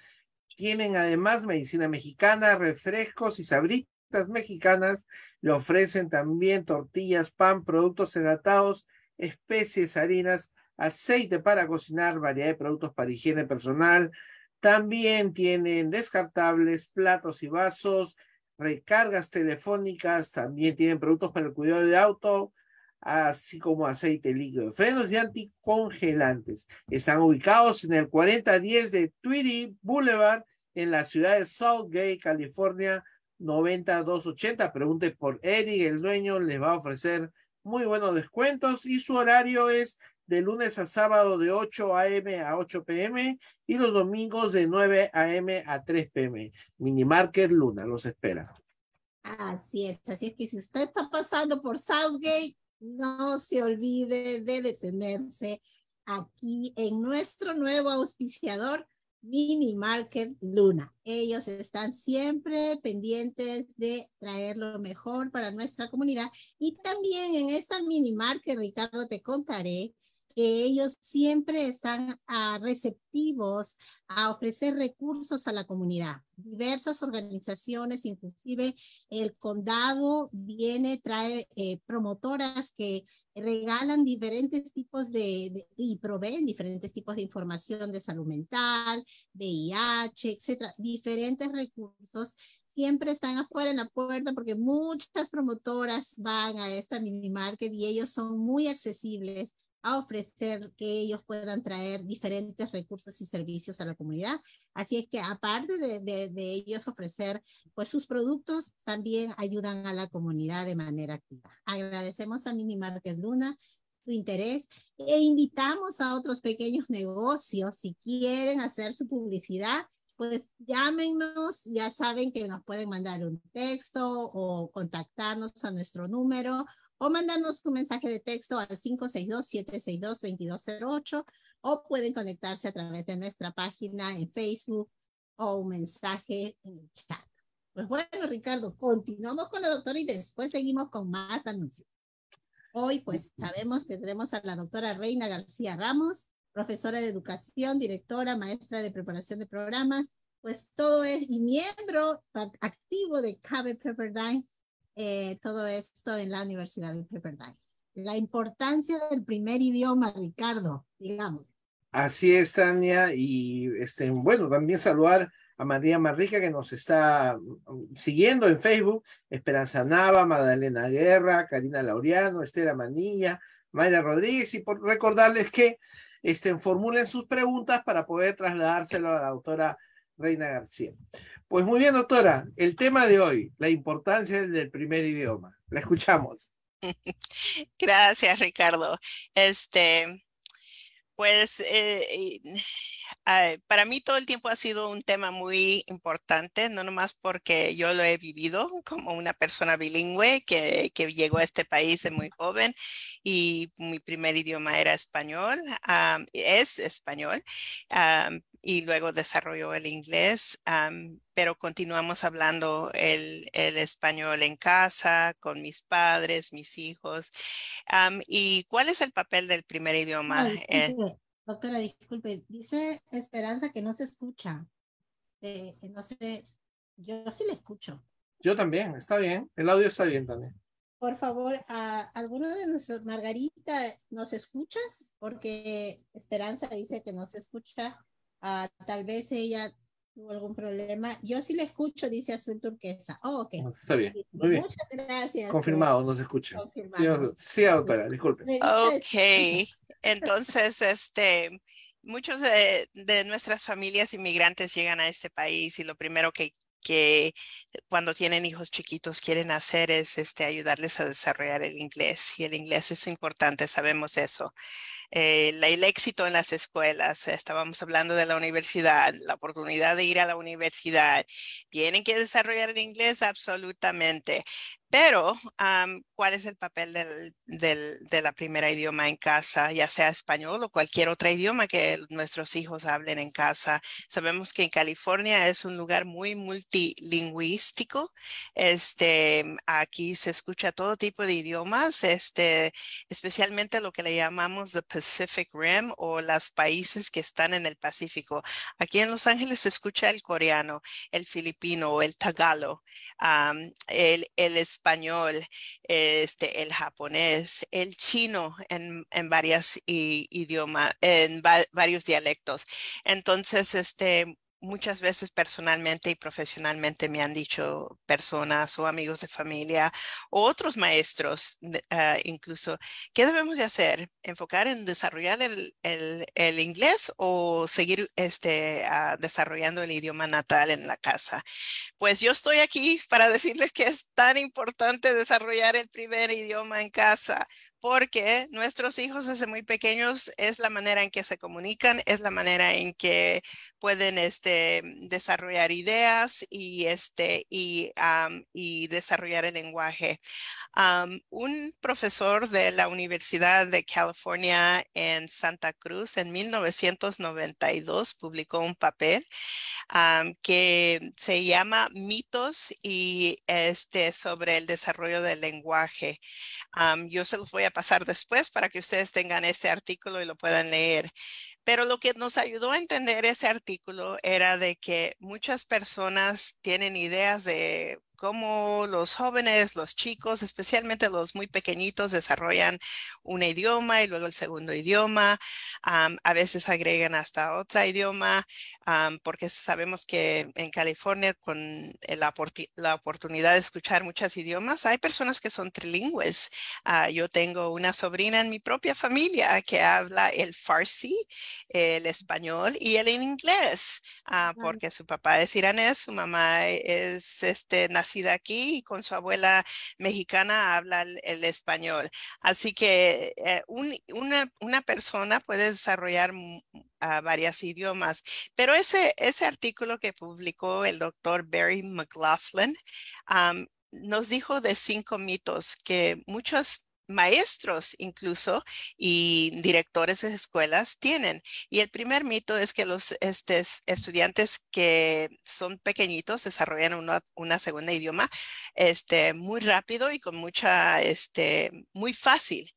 Tienen además medicina mexicana, refrescos y sabritas mexicanas. Le ofrecen también tortillas, pan, productos enlatados, especies, harinas, aceite para cocinar, variedad de productos para higiene personal, también tienen descartables, platos y vasos, recargas telefónicas, también tienen productos para el cuidado de auto, así como aceite líquido, frenos y anticongelantes. Están ubicados en el 4010 de Tweedy Boulevard en la ciudad de Southgate, California, 9280. Pregunte por Eddie, el dueño les va a ofrecer muy buenos descuentos y su horario es de lunes a sábado de 8 a.m. a 8 p.m. y los domingos de 9 a.m. a 3 p.m. Minimarket Luna los espera. Así es, así es que si usted está pasando por Southgate, no se olvide de detenerse aquí en nuestro nuevo auspiciador, Mini Market Luna. Ellos están siempre pendientes de traer lo mejor para nuestra comunidad. Y también en esta Mini Market, Ricardo, te contaré que ellos siempre están ah, receptivos a ofrecer recursos a la comunidad. Diversas organizaciones, inclusive el condado viene, trae eh, promotoras que regalan diferentes tipos de, y proveen diferentes tipos de información de salud mental, VIH, etcétera, diferentes recursos siempre están afuera en la puerta porque muchas promotoras van a esta mini market y ellos son muy accesibles a ofrecer que ellos puedan traer diferentes recursos y servicios a la comunidad. Así es que aparte de, ellos ofrecer pues sus productos, también ayudan a la comunidad de manera activa. Agradecemos a Mini Market Luna su interés e invitamos a otros pequeños negocios si quieren hacer su publicidad pues llámenos, ya saben que nos pueden mandar un texto o contactarnos a nuestro número o mandarnos un mensaje de texto al 562-762-2208 o pueden conectarse a través de nuestra página en Facebook o un mensaje en el chat. Pues bueno, Ricardo, continuamos con la doctora y después seguimos con más anuncios. Hoy pues sabemos que tenemos a la doctora Reina García Ramos, profesora de educación, directora, maestra de preparación de programas, pues todo es y miembro activo de CABE Pepperdine eh, todo esto en la Universidad de Pepperdine. La importancia del primer idioma, Ricardo, digamos. Así es, Tania, y este, bueno, también saludar a María Marrica que nos está mm, siguiendo en Facebook, Esperanza Nava, Magdalena Guerra, Karina Laureano, Estela Manilla, Mayra Rodríguez, y por recordarles que este, formulen sus preguntas para poder trasladárselo a la doctora Reina García. Pues muy bien, doctora. El tema de hoy, la importancia del primer idioma. La escuchamos. Gracias, Ricardo. Este, pues eh, para mí todo el tiempo ha sido un tema muy importante, no nomás porque yo lo he vivido como una persona bilingüe que, que llegó a este país muy joven y mi primer idioma era español, es español, y luego desarrolló el inglés, pero continuamos hablando el, el, español en casa, con mis padres, mis hijos. ¿Y cuál es el papel del primer idioma? Eh, doctora, disculpe, dice Esperanza que no se escucha. Eh, no sé, yo sí le escucho. Yo también, está bien, el audio está bien también. Por favor, a alguno de nosotros, Margarita, ¿nos escuchas? Porque Esperanza dice que no se escucha. Ah, tal vez ella tuvo algún problema. Yo sí le escucho, dice Azul Turquesa. Oh, ok. Está bien. Muy bien. Muchas gracias. Confirmado, nos escucha. Sí, doctora, disculpe. Ok. Entonces, este, muchos de, de, nuestras familias inmigrantes llegan a este país y lo primero que que cuando tienen hijos chiquitos quieren hacer es este, ayudarles a desarrollar el inglés. Y el inglés es importante, sabemos eso. Eh, el éxito en las escuelas, estábamos hablando de la universidad, la oportunidad de ir a la universidad. ¿Tienen que desarrollar el inglés? Absolutamente. Pero, ¿cuál es el papel del, del, de la primera idioma en casa, ya sea español o cualquier otro idioma que nuestros hijos hablen en casa? Sabemos que en California es un lugar muy multilingüístico. Este, aquí se escucha todo tipo de idiomas, este, especialmente lo que le llamamos the Pacific Rim o los países que están en el Pacífico. Aquí en Los Ángeles se escucha el coreano, el filipino, el tagalo, el, el español, este, el japonés, el chino en, en varias idiomas, en varios dialectos. Entonces, este, muchas veces personalmente y profesionalmente me han dicho personas o amigos de familia o otros maestros uh, incluso, ¿qué debemos de hacer? ¿Enfocar en desarrollar el, el, el inglés o seguir este, uh, desarrollando el idioma natal en la casa? Pues yo estoy aquí para decirles que es tan importante desarrollar el primer idioma en casa porque nuestros hijos desde muy pequeños es la manera en que se comunican, es la manera en que pueden este, desarrollar ideas y, este, y, um, y desarrollar el lenguaje. Um, un profesor de la Universidad de California en Santa Cruz en 1992 publicó un papel um, que se llama Mitos y este, sobre el desarrollo del lenguaje. yo se los voy a pasar después para que ustedes tengan ese artículo y lo puedan leer. Pero lo que nos ayudó a entender ese artículo era de que muchas personas tienen ideas de cómo los jóvenes, los chicos, especialmente los muy pequeñitos, desarrollan un idioma y luego el segundo idioma. a veces agregan hasta otro idioma, porque sabemos que en California, con la, la, oportunidad de escuchar muchos idiomas, hay personas que son trilingües. Ah, yo tengo una sobrina en mi propia familia que habla el farsi, el español y el inglés, ah, porque su papá es iranés, su mamá es este, nacida aquí y con su abuela mexicana habla el, español. Así que eh, una, una, persona puede desarrollar varios idiomas, pero ese, ese artículo que publicó el doctor Barry McLaughlin nos dijo de cinco mitos que muchos maestros incluso y directores de escuelas tienen. Y el primer mito es que los este, estudiantes que son pequeñitos desarrollan una, una segunda idioma este, muy rápido y con mucha, este, muy fácil.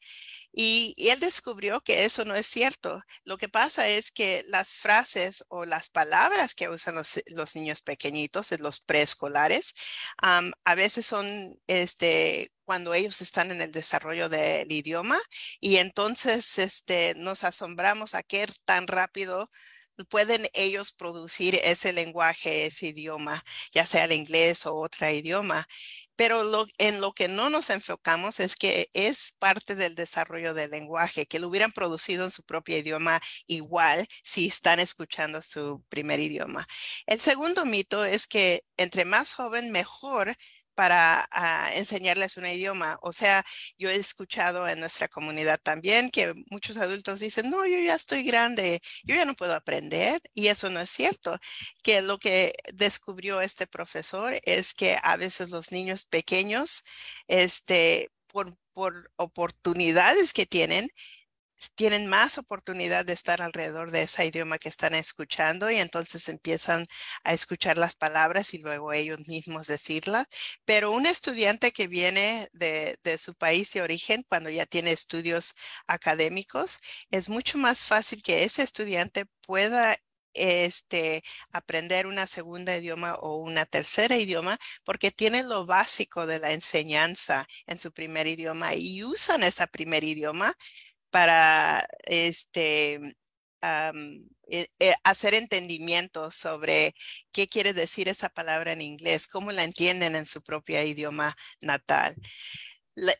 Y, él descubrió que eso no es cierto. Lo que pasa es que las frases o las palabras que usan los, los niños pequeñitos, los preescolares, a veces son este, cuando ellos están en el desarrollo del idioma y entonces este, nos asombramos a qué tan rápido pueden ellos producir ese lenguaje, ese idioma, ya sea el inglés o otro idioma. Pero en lo que no nos enfocamos es que es parte del desarrollo del lenguaje, que lo hubieran producido en su propio idioma igual si están escuchando su primer idioma. El segundo mito es que entre más joven, mejor para ah, enseñarles un idioma. O sea, yo he escuchado en nuestra comunidad también que muchos adultos dicen, no, yo ya estoy grande, yo ya no puedo aprender. Y eso no es cierto. Que lo que descubrió este profesor es que a veces los niños pequeños, este, por, por oportunidades que tienen, tienen más oportunidad de estar alrededor de ese idioma que están escuchando y entonces empiezan a escuchar las palabras y luego ellos mismos decirlas. Pero un estudiante que viene de, su país de origen, cuando ya tiene estudios académicos, es mucho más fácil que ese estudiante pueda este, aprender una segunda idioma o una tercera idioma porque tienen lo básico de la enseñanza en su primer idioma y usan ese primer idioma para este, eh, eh, hacer entendimiento sobre qué quiere decir esa palabra en inglés, cómo la entienden en su propio idioma natal.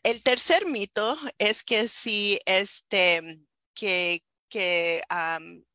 el tercer mito es que si este, que, que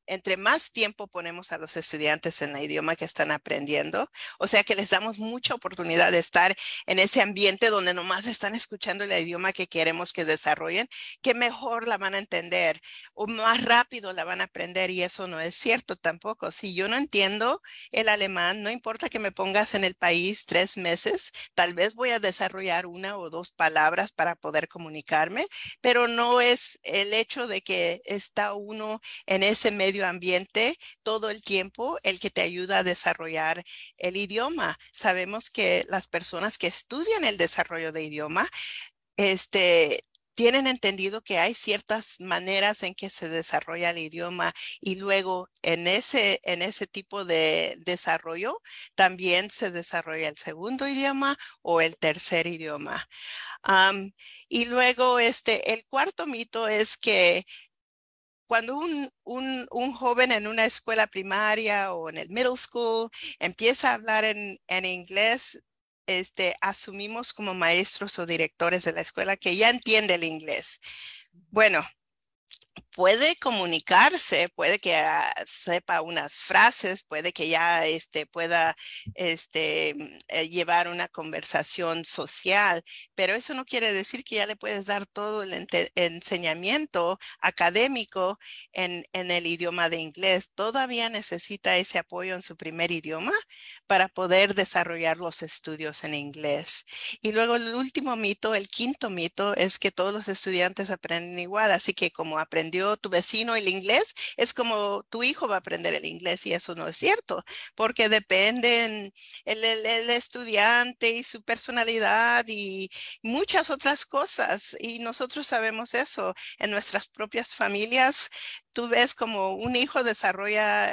entre más tiempo ponemos a los estudiantes en el idioma que están aprendiendo, o sea que les damos mucha oportunidad de estar en ese ambiente donde nomás están escuchando el idioma que queremos que desarrollen, que mejor la van a entender o más rápido la van a aprender y eso no es cierto tampoco. Si yo no entiendo el alemán, no importa que me pongas en el país tres meses, tal vez voy a desarrollar una o dos palabras para poder comunicarme, pero no es el hecho de que está uno en ese medio ambiente todo el tiempo el que te ayuda a desarrollar el idioma. Sabemos que las personas que estudian el desarrollo de idioma, este, tienen entendido que hay ciertas maneras en que se desarrolla el idioma y luego en ese, en ese tipo de desarrollo también se desarrolla el segundo idioma o el tercer idioma. y luego este, el cuarto mito es que cuando un, un, un, joven en una escuela primaria o en el middle school empieza a hablar en, en inglés, este, asumimos como maestros o directores de la escuela que ya entiende el inglés. Bueno, puede comunicarse, puede que ah, sepa unas frases, puede que ya este, pueda este, mm, eh, llevar una conversación social, pero eso no quiere decir que ya le puedes dar todo el enseñamiento académico en, en el idioma de inglés. Todavía necesita ese apoyo en su primer idioma para poder desarrollar los estudios en inglés. Y luego el último mito, el quinto mito, es que todos los estudiantes aprenden igual, así que como aprendió tu vecino el inglés, es como tu hijo va a aprender el inglés y eso no es cierto, porque dependen el, el, estudiante y su personalidad y muchas otras cosas. Y nosotros sabemos eso en nuestras propias familias. Tú ves como un hijo desarrolla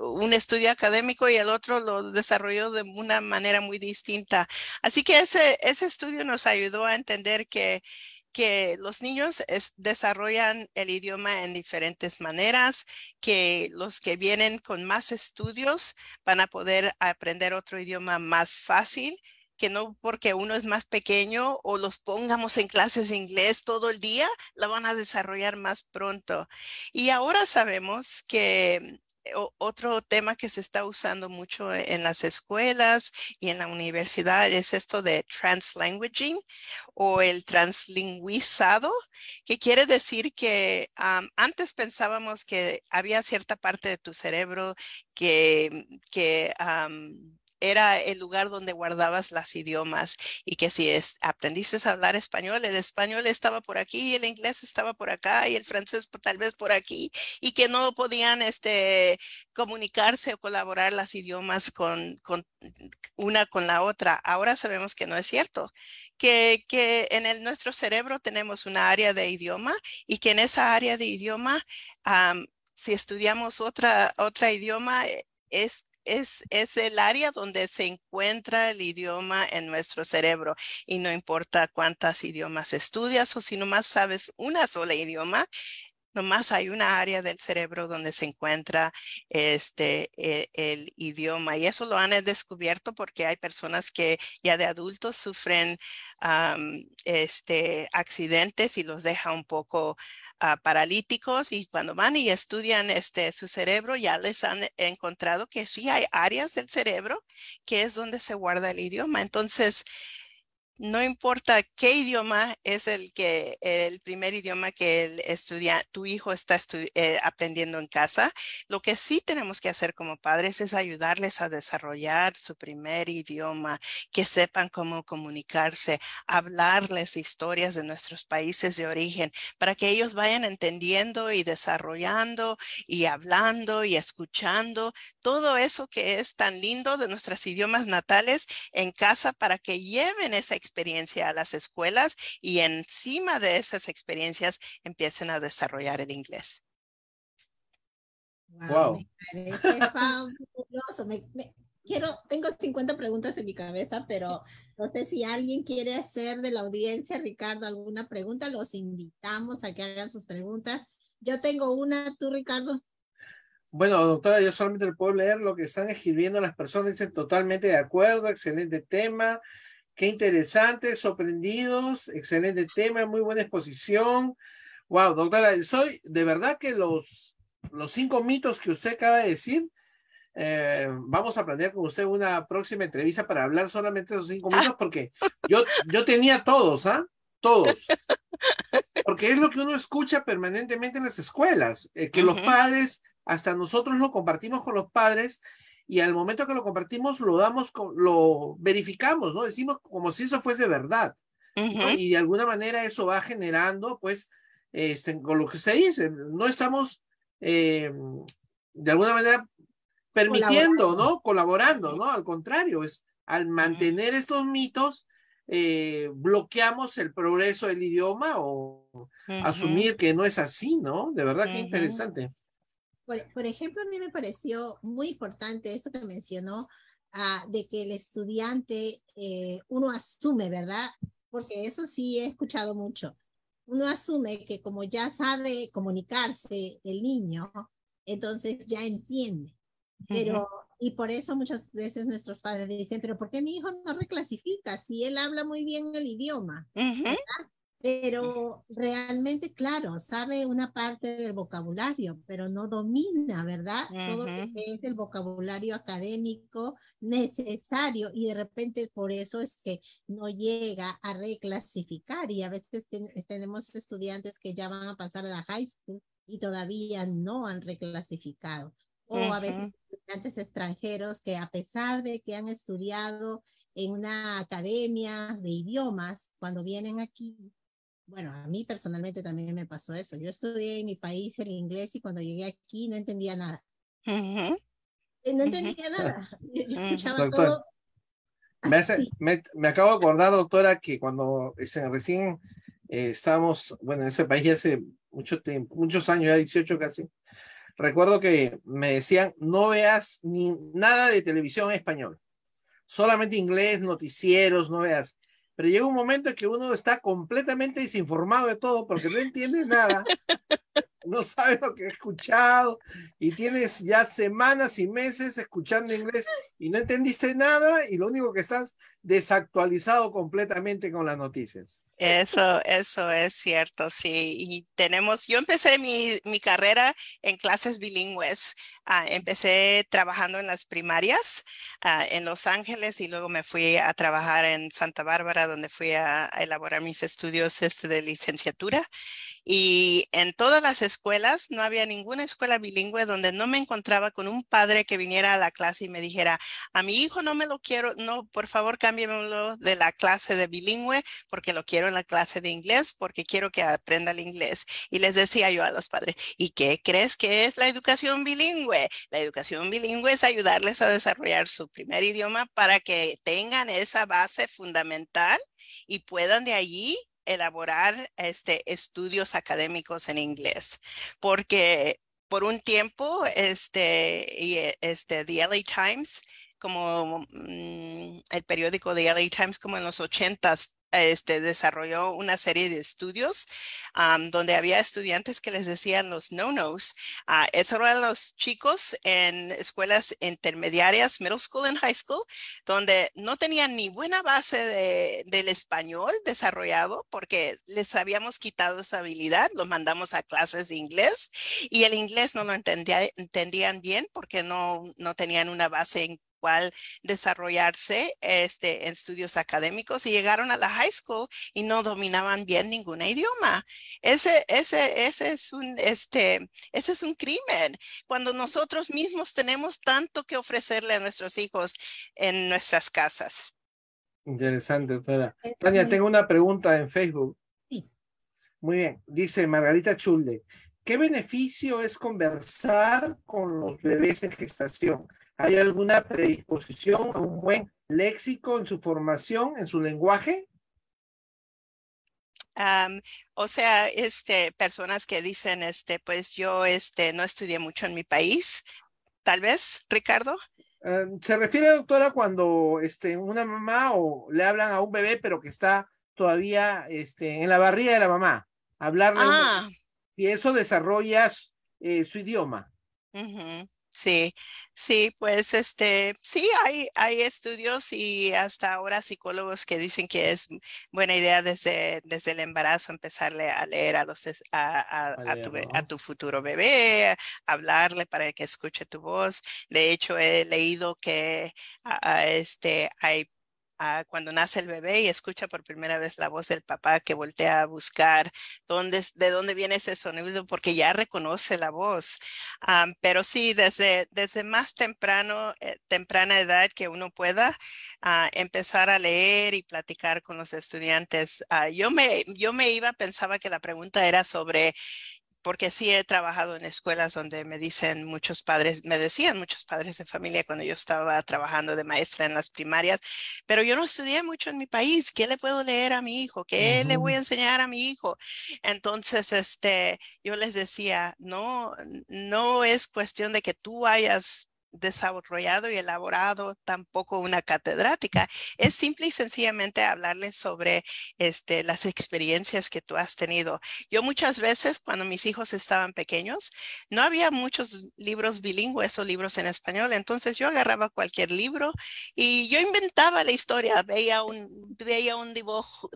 un estudio académico y el otro lo desarrolló de una manera muy distinta. Así que ese, ese estudio nos ayudó a entender que que los niños desarrollan el idioma en diferentes maneras, que los que vienen con más estudios van a poder aprender otro idioma más fácil que no porque uno es más pequeño o los pongamos en clases de inglés todo el día, la van a desarrollar más pronto. Y ahora sabemos que otro tema que se está usando mucho en las escuelas y en la universidad es esto de translanguaging o el translingüizado, que quiere decir que antes pensábamos que había cierta parte de tu cerebro que, que era el lugar donde guardabas las idiomas y que si es, aprendiste a hablar español, el español estaba por aquí, el inglés estaba por acá y el francés tal vez por aquí y que no podían este, comunicarse o colaborar las idiomas con, una con la otra. Ahora sabemos que no es cierto, que, que en el, nuestro cerebro tenemos una área de idioma y que en esa área de idioma, si estudiamos otra, otra idioma, eh, es es, el área donde se encuentra el idioma en nuestro cerebro y no importa cuántas idiomas estudias o si nomás sabes una sola idioma, nomás hay una área del cerebro donde se encuentra este, e, el, idioma. Y eso lo han descubierto porque hay personas que ya de adultos sufren este, accidentes y los deja un poco ah, paralíticos. Y cuando van y estudian este, su cerebro, ya les han encontrado que sí hay áreas del cerebro que es donde se guarda el idioma. Entonces, no importa qué idioma es el que el primer idioma que tu hijo está eh, aprendiendo en casa, lo que sí tenemos que hacer como padres es ayudarles a desarrollar su primer idioma, que sepan cómo comunicarse, hablarles historias de nuestros países de origen, para que ellos vayan entendiendo y desarrollando y hablando y escuchando todo eso que es tan lindo de nuestros idiomas natales en casa para que lleven esa experiencia experiencia a las escuelas y encima de esas experiencias empiecen a desarrollar el inglés. Wow. quiero, tengo 50 preguntas en mi cabeza, pero no sé si alguien quiere hacer de la audiencia, Ricardo, alguna pregunta. Los invitamos a que hagan sus preguntas. Yo tengo una, tú, Ricardo. Bueno, doctora, yo solamente le puedo leer lo que están escribiendo las personas. Dicen totalmente de acuerdo, excelente tema. Qué interesante, sorprendidos, excelente tema, muy buena exposición. Wow, doctora, soy de verdad que los, los cinco mitos que usted acaba de decir, eh, vamos a planear con usted una próxima entrevista para hablar solamente de esos cinco mitos, porque yo, yo tenía todos, ¿ah? Todos. Porque es lo que uno escucha permanentemente en las escuelas, eh, que los padres, hasta nosotros lo compartimos con los padres, y al momento que lo compartimos lo damos, lo verificamos, ¿no? Decimos como si eso fuese verdad. Y de alguna manera eso va generando, pues, este, con lo que se dice, no estamos eh, de alguna manera permitiendo, ¿no? Colaborando, ¿no? Al contrario, es al mantener estos mitos, eh, bloqueamos el progreso del idioma o asumir que no es así, ¿no? De verdad que interesante. Por, ejemplo, a mí me pareció muy importante esto que mencionó, ah, de que el estudiante, eh, uno asume, ¿verdad? Porque eso sí he escuchado mucho. uno asume que como ya sabe comunicarse el niño, entonces ya entiende. Pero, y por eso muchas veces nuestros padres dicen, pero ¿por qué mi hijo no reclasifica si él habla muy bien el idioma? Pero realmente, claro, sabe una parte del vocabulario, pero no domina, ¿verdad? Todo lo que es el vocabulario académico necesario y de repente por eso es que no llega a reclasificar y a veces tenemos estudiantes que ya van a pasar a la high school y todavía no han reclasificado. O a veces estudiantes extranjeros que a pesar de que han estudiado en una academia de idiomas, cuando vienen aquí bueno, a mí personalmente también me pasó eso. Yo estudié en mi país el inglés y cuando llegué aquí no entendía nada. Eh, no entendía nada. Yo, escuchaba todo. Me, me, acabo de acordar, doctora, que cuando este, recién eh, estábamos, bueno, en ese país ya hace mucho tiempo, muchos años, ya 18 casi, recuerdo que me decían, no veas ni nada de televisión español, solamente inglés, noticieros, no veas pero llega un momento en que uno está completamente desinformado de todo porque no entiende nada, no sabe lo que ha escuchado y tienes ya semanas y meses escuchando inglés y no entendiste nada y lo único que estás desactualizado completamente con las noticias. Eso, eso es cierto, sí. Y tenemos, yo empecé mi, mi carrera en clases bilingües. Ah, empecé trabajando en las primarias ah, en Los Ángeles y luego me fui a trabajar en Santa Bárbara, donde fui a, elaborar mis estudios este, de licenciatura. Y en todas las escuelas, no había ninguna escuela bilingüe donde no me encontraba con un padre que viniera a la clase y me dijera, a mi hijo no me lo quiero, no, por favor cámbiamelo de la clase de bilingüe porque lo quiero en la clase de inglés porque quiero que aprenda el inglés. Y les decía yo a los padres, ¿y qué crees que es la educación bilingüe? La educación bilingüe es ayudarles a desarrollar su primer idioma para que tengan esa base fundamental y puedan de allí elaborar este, estudios académicos en inglés. Porque por un tiempo, este, y este, The Times, como mm, el periódico The LA Times, como en los ochentas, este, desarrolló una serie de estudios donde había estudiantes que les decían los no-nos. Uh, esos eran los chicos en escuelas intermediarias, middle school and high school, donde no tenían ni buena base de, del español desarrollado porque les habíamos quitado esa habilidad, los mandamos a clases de inglés y el inglés no lo entendía, entendían bien porque no, no tenían una base en cual desarrollarse este, en estudios académicos y llegaron a la high school y no dominaban bien ningún idioma. Ese, ese, ese, es un, este, ese es un crimen. Cuando nosotros mismos tenemos tanto que ofrecerle a nuestros hijos en nuestras casas. Interesante, doctora. Tania, tengo una pregunta en Facebook. Sí. Muy bien. Dice Margarita Chulde. ¿Qué beneficio es conversar con los bebés en gestación? ¿Hay alguna predisposición a un buen léxico en su formación, en su lenguaje? o sea, este, personas que dicen, este, pues yo, este, no estudié mucho en mi país, tal vez, Ricardo. se refiere, doctora, cuando, este, una mamá o le hablan a un bebé, pero que está todavía, este, en la barriga de la mamá, hablarle, ah. y eso desarrolla eh, su idioma. Sí, sí, pues este, sí, hay, hay estudios y hasta ahora psicólogos que dicen que es buena idea desde, desde el embarazo empezarle a leer a, los, a, a, tu, a tu futuro bebé, hablarle para que escuche tu voz. De hecho, he leído que este, hay cuando nace el bebé y escucha por primera vez la voz del papá que voltea a buscar dónde, de dónde viene ese sonido porque ya reconoce la voz. pero sí, desde, desde más temprano, eh, temprana edad que uno pueda ah, empezar a leer y platicar con los estudiantes. Ah, yo, me, yo me iba, pensaba que la pregunta era sobre porque sí he trabajado en escuelas donde me dicen muchos padres, me decían muchos padres de familia cuando yo estaba trabajando de maestra en las primarias, pero yo no estudié mucho en mi país, ¿qué le puedo leer a mi hijo? ¿Qué le voy a enseñar a mi hijo? Entonces, este, yo les decía, no, no es cuestión de que tú hayas desarrollado y elaborado tampoco una catedrática. Es simple y sencillamente hablarles sobre este, las experiencias que tú has tenido. Yo muchas veces cuando mis hijos estaban pequeños, no había muchos libros bilingües o libros en español, entonces yo agarraba cualquier libro y yo inventaba la historia, veía un, veía un dibujo,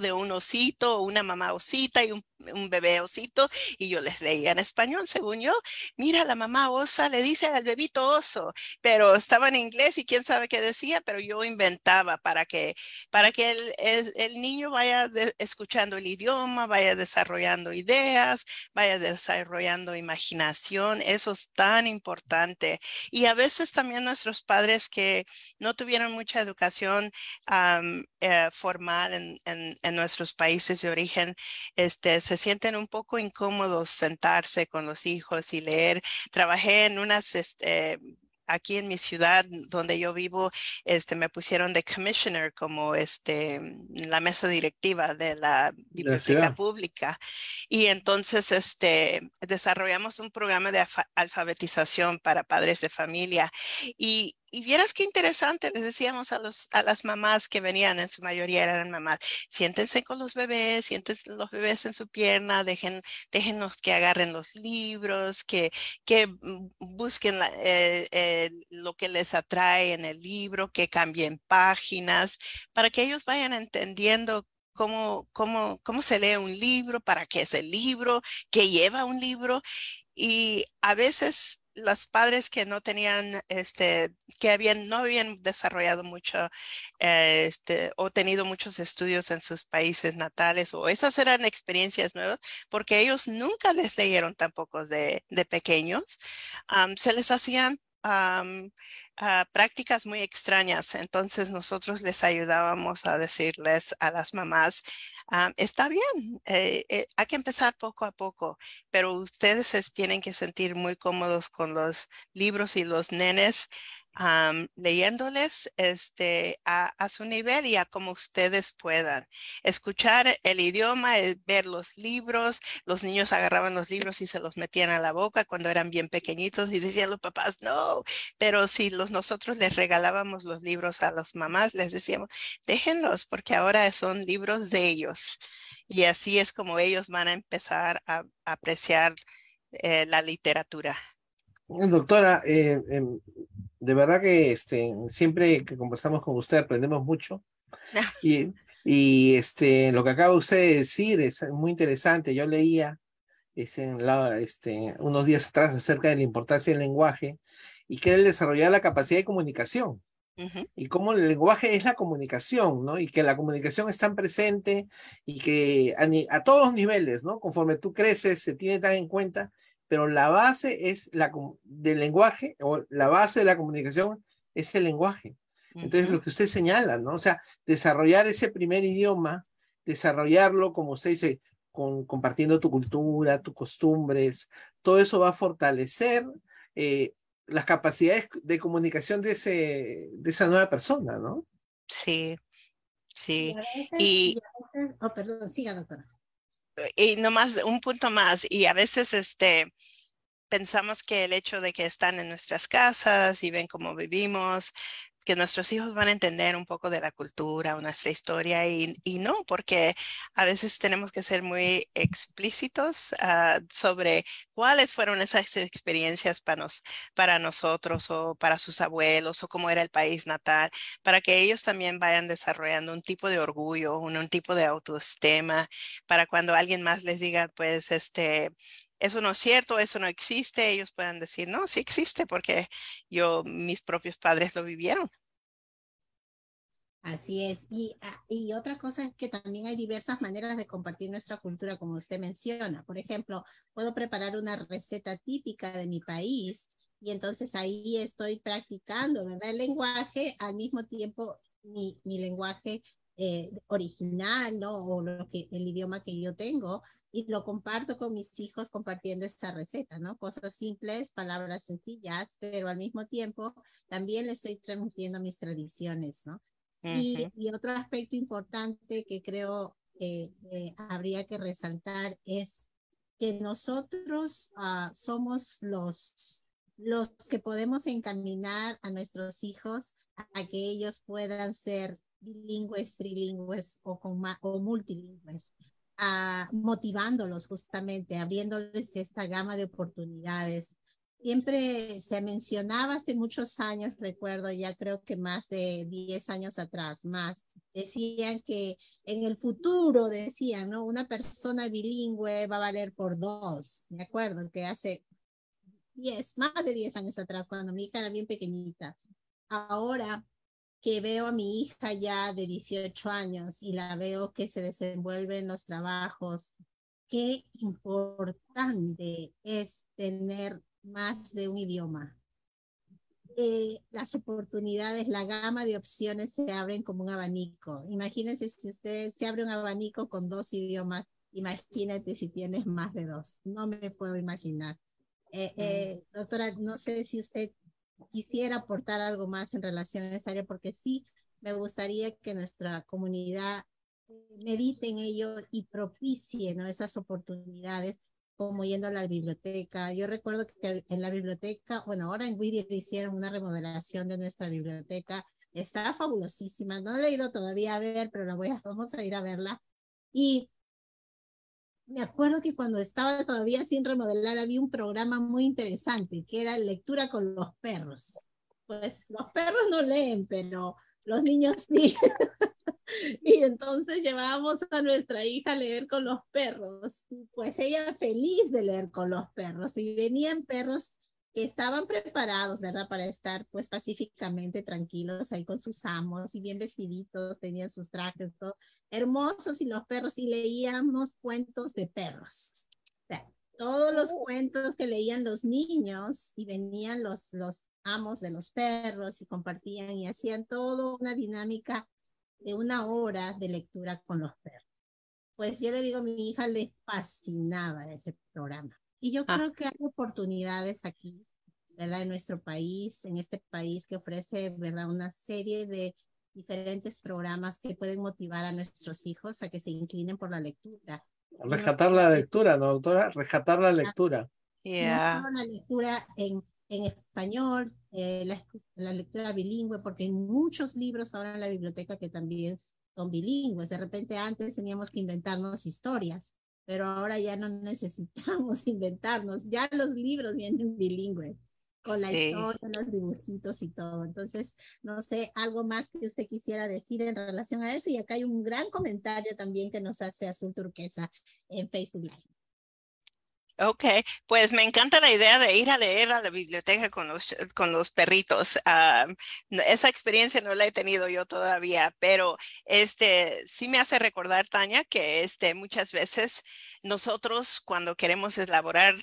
de un osito, una mamá osita y un, un bebé osito y yo les leía en español, según yo. Mira, la mamá osa le dice al bebito pero estaba en inglés y quién sabe qué decía, pero yo inventaba para que, para que el, el, niño vaya escuchando el idioma, vaya desarrollando ideas, vaya desarrollando imaginación. Eso es tan importante. Y a veces también nuestros padres que no tuvieron mucha educación eh, formal en, en, en, nuestros países de origen, este, se sienten un poco incómodos sentarse con los hijos y leer. Trabajé en unas este, aquí en mi ciudad donde yo vivo, este, me pusieron de commissioner como este, la mesa directiva de la biblioteca pública. Y entonces este, desarrollamos un programa de alfabetización para padres de familia. Y y vieras qué interesante, les decíamos a, los, a las mamás que venían, en su mayoría eran mamás, siéntense con los bebés, siéntense los bebés en su pierna, dejen, déjenos que agarren los libros, que, que busquen eh, eh, lo que les atrae en el libro, que cambien páginas, para que ellos vayan entendiendo Cómo, cómo, cómo, se lee un libro, para qué es el libro, qué lleva un libro. Y a veces los padres que no tenían, este, que habían, no habían desarrollado mucho, eh, este, o tenido muchos estudios en sus países natales, o esas eran experiencias nuevas, porque ellos nunca les leyeron tampoco de, de pequeños, se les hacían prácticas muy extrañas. Entonces nosotros les ayudábamos a decirles a las mamás, está bien, eh, eh, hay que empezar poco a poco, pero ustedes tienen que sentir muy cómodos con los libros y los nenes leyéndoles este, a, su nivel y a como ustedes puedan. Escuchar el idioma, ver los libros. Los niños agarraban los libros y se los metían a la boca cuando eran bien pequeñitos y decían los papás, no, pero si los, nosotros les regalábamos los libros a las mamás, les decíamos, déjenlos porque ahora son libros de ellos. Y así es como ellos van a empezar a, apreciar eh, la literatura. Doctora, eh, em, de verdad que este, siempre que conversamos con usted aprendemos mucho. Y, y este, lo que acaba usted de decir es muy interesante. Yo leía es en la, este, unos días atrás acerca de la importancia del lenguaje y que él desarrollar la capacidad de comunicación. Y cómo el lenguaje es la comunicación, ¿no? Y que la comunicación es tan presente y que a, a todos los niveles, ¿no? Conforme tú creces, se tiene tan en cuenta pero la base es la del lenguaje o la base de la comunicación es el lenguaje. Entonces, lo que usted señala, ¿no? O sea, desarrollar ese primer idioma, desarrollarlo, como usted dice, con, compartiendo tu cultura, tus costumbres, todo eso va a fortalecer eh, las capacidades de comunicación de, ese, de esa nueva persona, ¿no? Sí, sí. Y, oh, perdón, siga, doctora y nomás un punto más, y a veces este, pensamos que el hecho de que están en nuestras casas y ven cómo vivimos, que nuestros hijos van a entender un poco de la cultura o nuestra historia y, no, porque a veces tenemos que ser muy explícitos ah, sobre cuáles fueron esas experiencias para, nos, para nosotros o para sus abuelos o cómo era el país natal, para que ellos también vayan desarrollando un tipo de orgullo, un, un tipo de autoestima, para cuando alguien más les diga, pues, este, eso no es cierto, eso no existe, ellos puedan decir, no, sí existe porque yo, mis propios padres lo vivieron. Así es. Y, ah, y otra cosa es que también hay diversas maneras de compartir nuestra cultura, como usted menciona. Por ejemplo, puedo preparar una receta típica de mi país y entonces ahí estoy practicando. El lenguaje, al mismo tiempo mi, mi lenguaje eh, original, ¿no? O lo que, el idioma que yo tengo, y lo comparto con mis hijos compartiendo esta receta, ¿no? Cosas simples, palabras sencillas, pero al mismo tiempo también le estoy transmitiendo mis tradiciones, ¿no? y, y, otro aspecto importante que creo que habría que resaltar es que nosotros uh, somos los, los que podemos encaminar a nuestros hijos a que ellos puedan ser bilingües, trilingües o, con, o multilingües, motivándolos justamente, abriéndoles esta gama de oportunidades. Siempre se mencionaba hace muchos años, recuerdo ya creo que más de 10 años atrás, más, decían que en el futuro, decían, ¿no? Una persona bilingüe va a valer por dos, me acuerdo que hace 10, más de 10 años atrás, cuando mi hija era bien pequeñita. Ahora que veo a mi hija ya de 18 años y la veo que se desenvuelve en los trabajos, qué importante es tener más de un idioma. Eh, las oportunidades, la gama de opciones se abren como un abanico. Imagínense si usted se abre un abanico con dos idiomas, imagínate si tienes más de dos. No me puedo imaginar. Eh, eh, doctora, no sé si usted quisiera aportar algo más en relación a esa área, porque sí me gustaría que nuestra comunidad medite en ello y propicie ¿no? esas oportunidades, como yendo a la biblioteca. Yo recuerdo que en la biblioteca, bueno, ahora en Whittier hicieron una remodelación de nuestra biblioteca. Está fabulosísima. No he ido todavía a ver, pero la voy a, vamos a ir a verla. Y me acuerdo que cuando estaba todavía sin remodelar había un programa muy interesante que era lectura con los perros. Pues los perros no leen, pero los niños sí. y entonces llevábamos a nuestra hija a leer con los perros. Pues ella feliz de leer con los perros. Y venían perros estaban preparados, ¿verdad? Para estar pues pacíficamente tranquilos ahí con sus amos y bien vestiditos, tenían sus trajes, todo hermosos y los perros y leíamos cuentos de perros. O sea, todos los oh. cuentos que leían los niños y venían los, los amos de los perros y compartían y hacían toda una dinámica de una hora de lectura con los perros. Pues yo le digo, a mi hija le fascinaba ese programa. Y yo ah. creo que hay oportunidades aquí, ¿verdad? En nuestro país, en este país que ofrece, ¿verdad? Una serie de diferentes programas que pueden motivar a nuestros hijos a que se inclinen por la lectura. Rescatar la lectura, ¿no, doctora? Rescatar la lectura. Yeah. la lectura en, en español, eh, la, la, lectura bilingüe, porque hay muchos libros ahora en la biblioteca que también son bilingües. De repente antes teníamos que inventarnos historias pero ahora ya no necesitamos inventarnos, ya los libros vienen bilingües, con la historia, los dibujitos y todo. Entonces, no sé, algo más que usted quisiera decir en relación a eso. Y acá hay un gran comentario también que nos hace Azul Turquesa en Facebook Live. Ok, pues me encanta la idea de ir a leer a la biblioteca con los, con los perritos. Ah, esa experiencia no la he tenido yo todavía, pero este sí me hace recordar, Tania, que este, muchas veces nosotros cuando queremos elaborar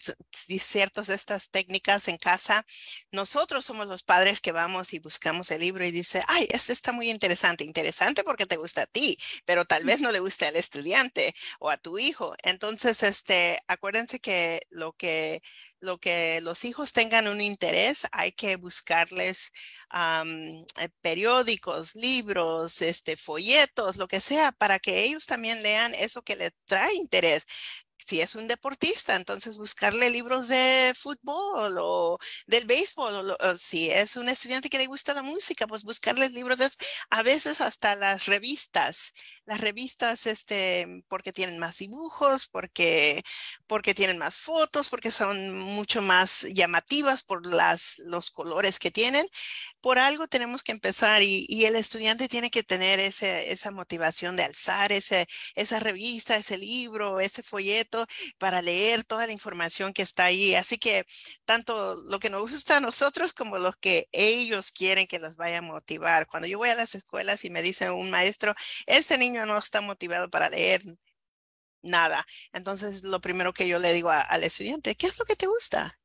ciertas de estas técnicas en casa, nosotros somos los padres que vamos y buscamos el libro y dice, ay, este está muy interesante, interesante porque te gusta a ti, pero tal vez no le guste al estudiante o a tu hijo. Entonces, este, acuérdense que lo que lo que los hijos tengan un interés, hay que buscarles eh, periódicos, libros, este, folletos, lo que sea, para que ellos también lean eso que les trae interés si es un deportista, entonces buscarle libros de fútbol o del béisbol, si es un estudiante que le gusta la música, pues buscarle libros de, a veces hasta las revistas, las revistas, este, porque tienen más dibujos, porque, porque tienen más fotos, porque son mucho más llamativas por las, los colores que tienen. Por algo tenemos que empezar y, y el estudiante tiene que tener ese, esa motivación de alzar ese, esa revista, ese libro, ese folleto para leer toda la información que está ahí. Así que tanto lo que nos gusta a nosotros como lo que ellos quieren que los vaya a motivar. Cuando yo voy a las escuelas y me dice un maestro, este niño no está motivado para leer, nada. Entonces, lo primero que yo le digo al estudiante, ¿qué es lo que te gusta?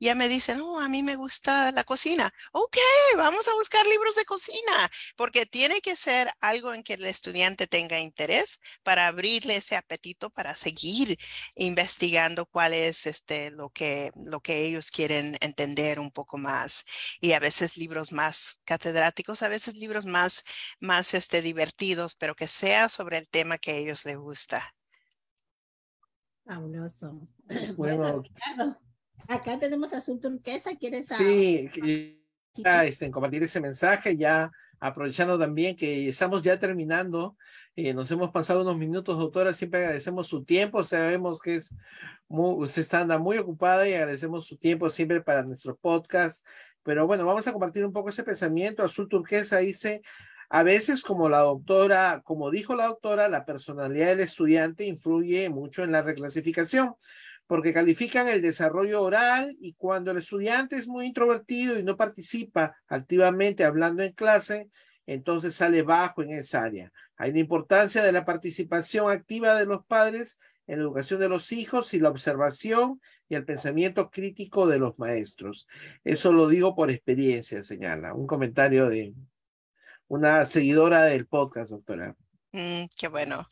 Ya me dicen, no, a mí me gusta la cocina. Ok, vamos a buscar libros de cocina, porque tiene que ser algo en que el estudiante tenga interés para abrirle ese apetito para seguir investigando cuál es este, lo, que, lo que ellos quieren entender un poco más. Y a veces libros más catedráticos, a veces libros más, más este, divertidos, pero que sea sobre el tema que a ellos les gusta. Fabuloso. Bueno, acá tenemos azul turquesa, ¿quieres? Sí, ya, este, compartir ese mensaje, ya aprovechando también que estamos ya terminando, eh, nos hemos pasado unos minutos, doctora, siempre agradecemos su tiempo, sabemos que es muy, usted está anda muy ocupada y agradecemos su tiempo siempre para nuestro podcast, pero bueno, vamos a compartir un poco ese pensamiento. Azul turquesa dice, a veces como la doctora, como dijo la doctora, la personalidad del estudiante influye mucho en la reclasificación porque califican el desarrollo oral y cuando el estudiante es muy introvertido y no participa activamente hablando en clase, entonces sale bajo en esa área. Hay la importancia de la participación activa de los padres en la educación de los hijos y la observación y el pensamiento crítico de los maestros. Eso lo digo por experiencia, señala. Un comentario de una seguidora del podcast, doctora. Mm, qué bueno.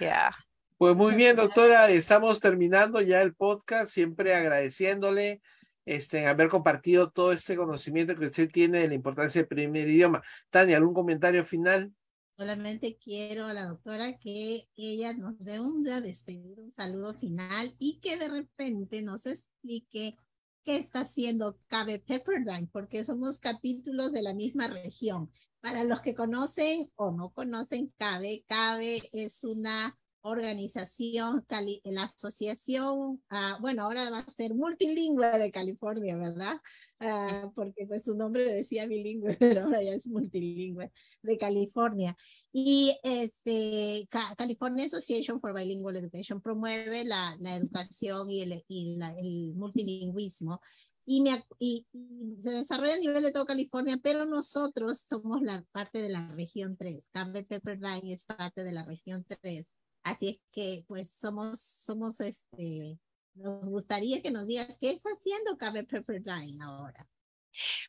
Ya. Pues muy bien, doctora, estamos terminando ya el podcast, siempre agradeciéndole este, haber compartido todo este conocimiento que usted tiene de la importancia del primer idioma. Tania, ¿algún comentario final? Solamente quiero a la doctora que ella nos dé un despedir, un saludo final y que de repente nos explique qué está haciendo Cabe Pepperdine, porque somos capítulos de la misma región. Para los que conocen o no conocen Cabe, Cabe es una organización, la asociación, uh, bueno, ahora va a ser multilingüe de California, ¿verdad? Uh, porque pues su nombre decía bilingüe, pero ahora ya es multilingüe de California. Y este, California Association for Bilingual Education promueve la, la educación y el, y la, el multilingüismo. Y, me, y, y, se desarrolla a nivel de todo California, pero nosotros somos la parte de la región 3. Campbell Pepperdine es parte de la región 3 Así es que, pues, somos, somos, este, nos gustaría que nos diga qué está haciendo Cabe Pepperdine ahora.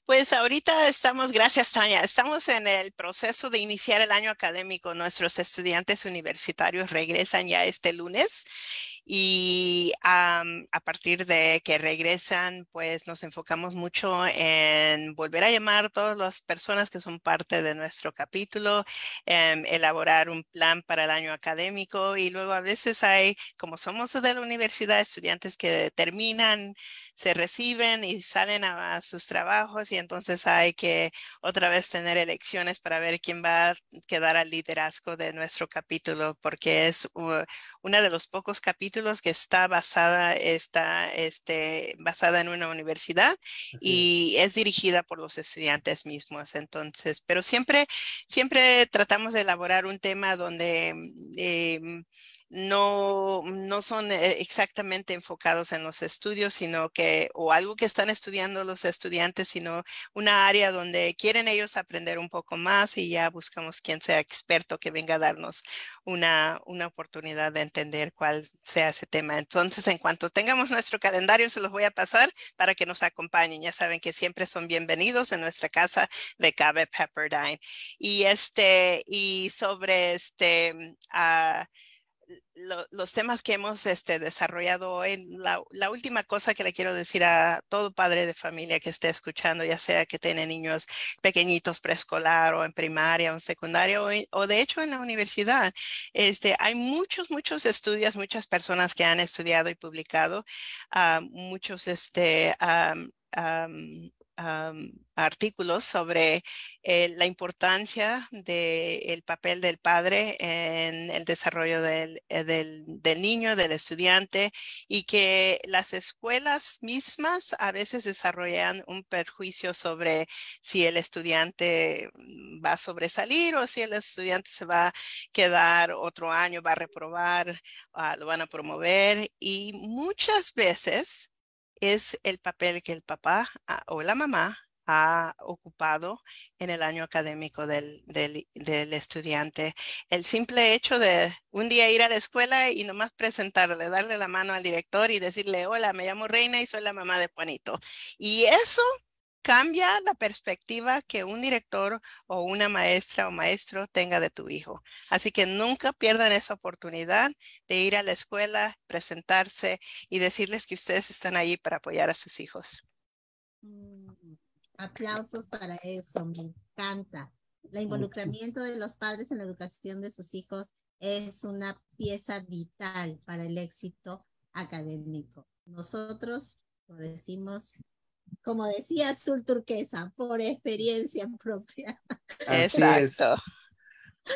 Pues ahorita estamos, gracias Tania, estamos en el proceso de iniciar el año académico. Nuestros estudiantes universitarios regresan ya este lunes y a partir de que regresan, pues nos enfocamos mucho en volver a llamar a todas las personas que son parte de nuestro capítulo, em, elaborar un plan para el año académico y luego a veces hay, como somos de la universidad, estudiantes que terminan, se reciben y salen a, sus trabajos y entonces hay que otra vez tener elecciones para ver quién va a quedar al liderazgo de nuestro capítulo, porque es uno de los pocos capítulos que está basada, está este, basada en una universidad y es dirigida por los estudiantes mismos. Entonces, pero siempre, siempre tratamos de elaborar un tema donde eh, no, no son eh, exactamente enfocados en los estudios, sino que, o algo que están estudiando los estudiantes, sino una área donde quieren ellos aprender un poco más y ya buscamos quien sea experto que venga a darnos una, una oportunidad de entender cuál sea ese tema. Entonces, en cuanto tengamos nuestro calendario, se los voy a pasar para que nos acompañen. Ya saben que siempre son bienvenidos en nuestra casa de Cabe Pepperdine. Y este, y sobre este, uh, los temas que hemos este, desarrollado hoy, la, última cosa que le quiero decir a todo padre de familia que esté escuchando, ya sea que tiene niños pequeñitos preescolar o en primaria o en secundaria o, de hecho en la universidad, este, hay muchos, muchos estudios, muchas personas que han estudiado y publicado, uh, muchos este, artículos sobre eh, la importancia del papel del padre en el desarrollo del, eh, del, niño, del estudiante, y que las escuelas mismas a veces desarrollan un perjuicio sobre si el estudiante va a sobresalir o si el estudiante se va a quedar otro año, va a reprobar, uh, lo van a promover, y muchas veces es el papel que el papá ah, o la mamá ha ocupado en el año académico del, del, del, estudiante. El simple hecho de un día ir a la escuela y nomás presentarle, darle la mano al director y decirle, hola, me llamo Reina y soy la mamá de Juanito. Y eso cambia la perspectiva que un director o una maestra o maestro tenga de tu hijo. Así que nunca pierdan esa oportunidad de ir a la escuela, presentarse y decirles que ustedes están ahí para apoyar a sus hijos. Mm, aplausos para eso, me encanta. El involucramiento de los padres en la educación de sus hijos es una pieza vital para el éxito académico. Nosotros Lo decimos, como decía Azul Turquesa, por experiencia propia. Exacto.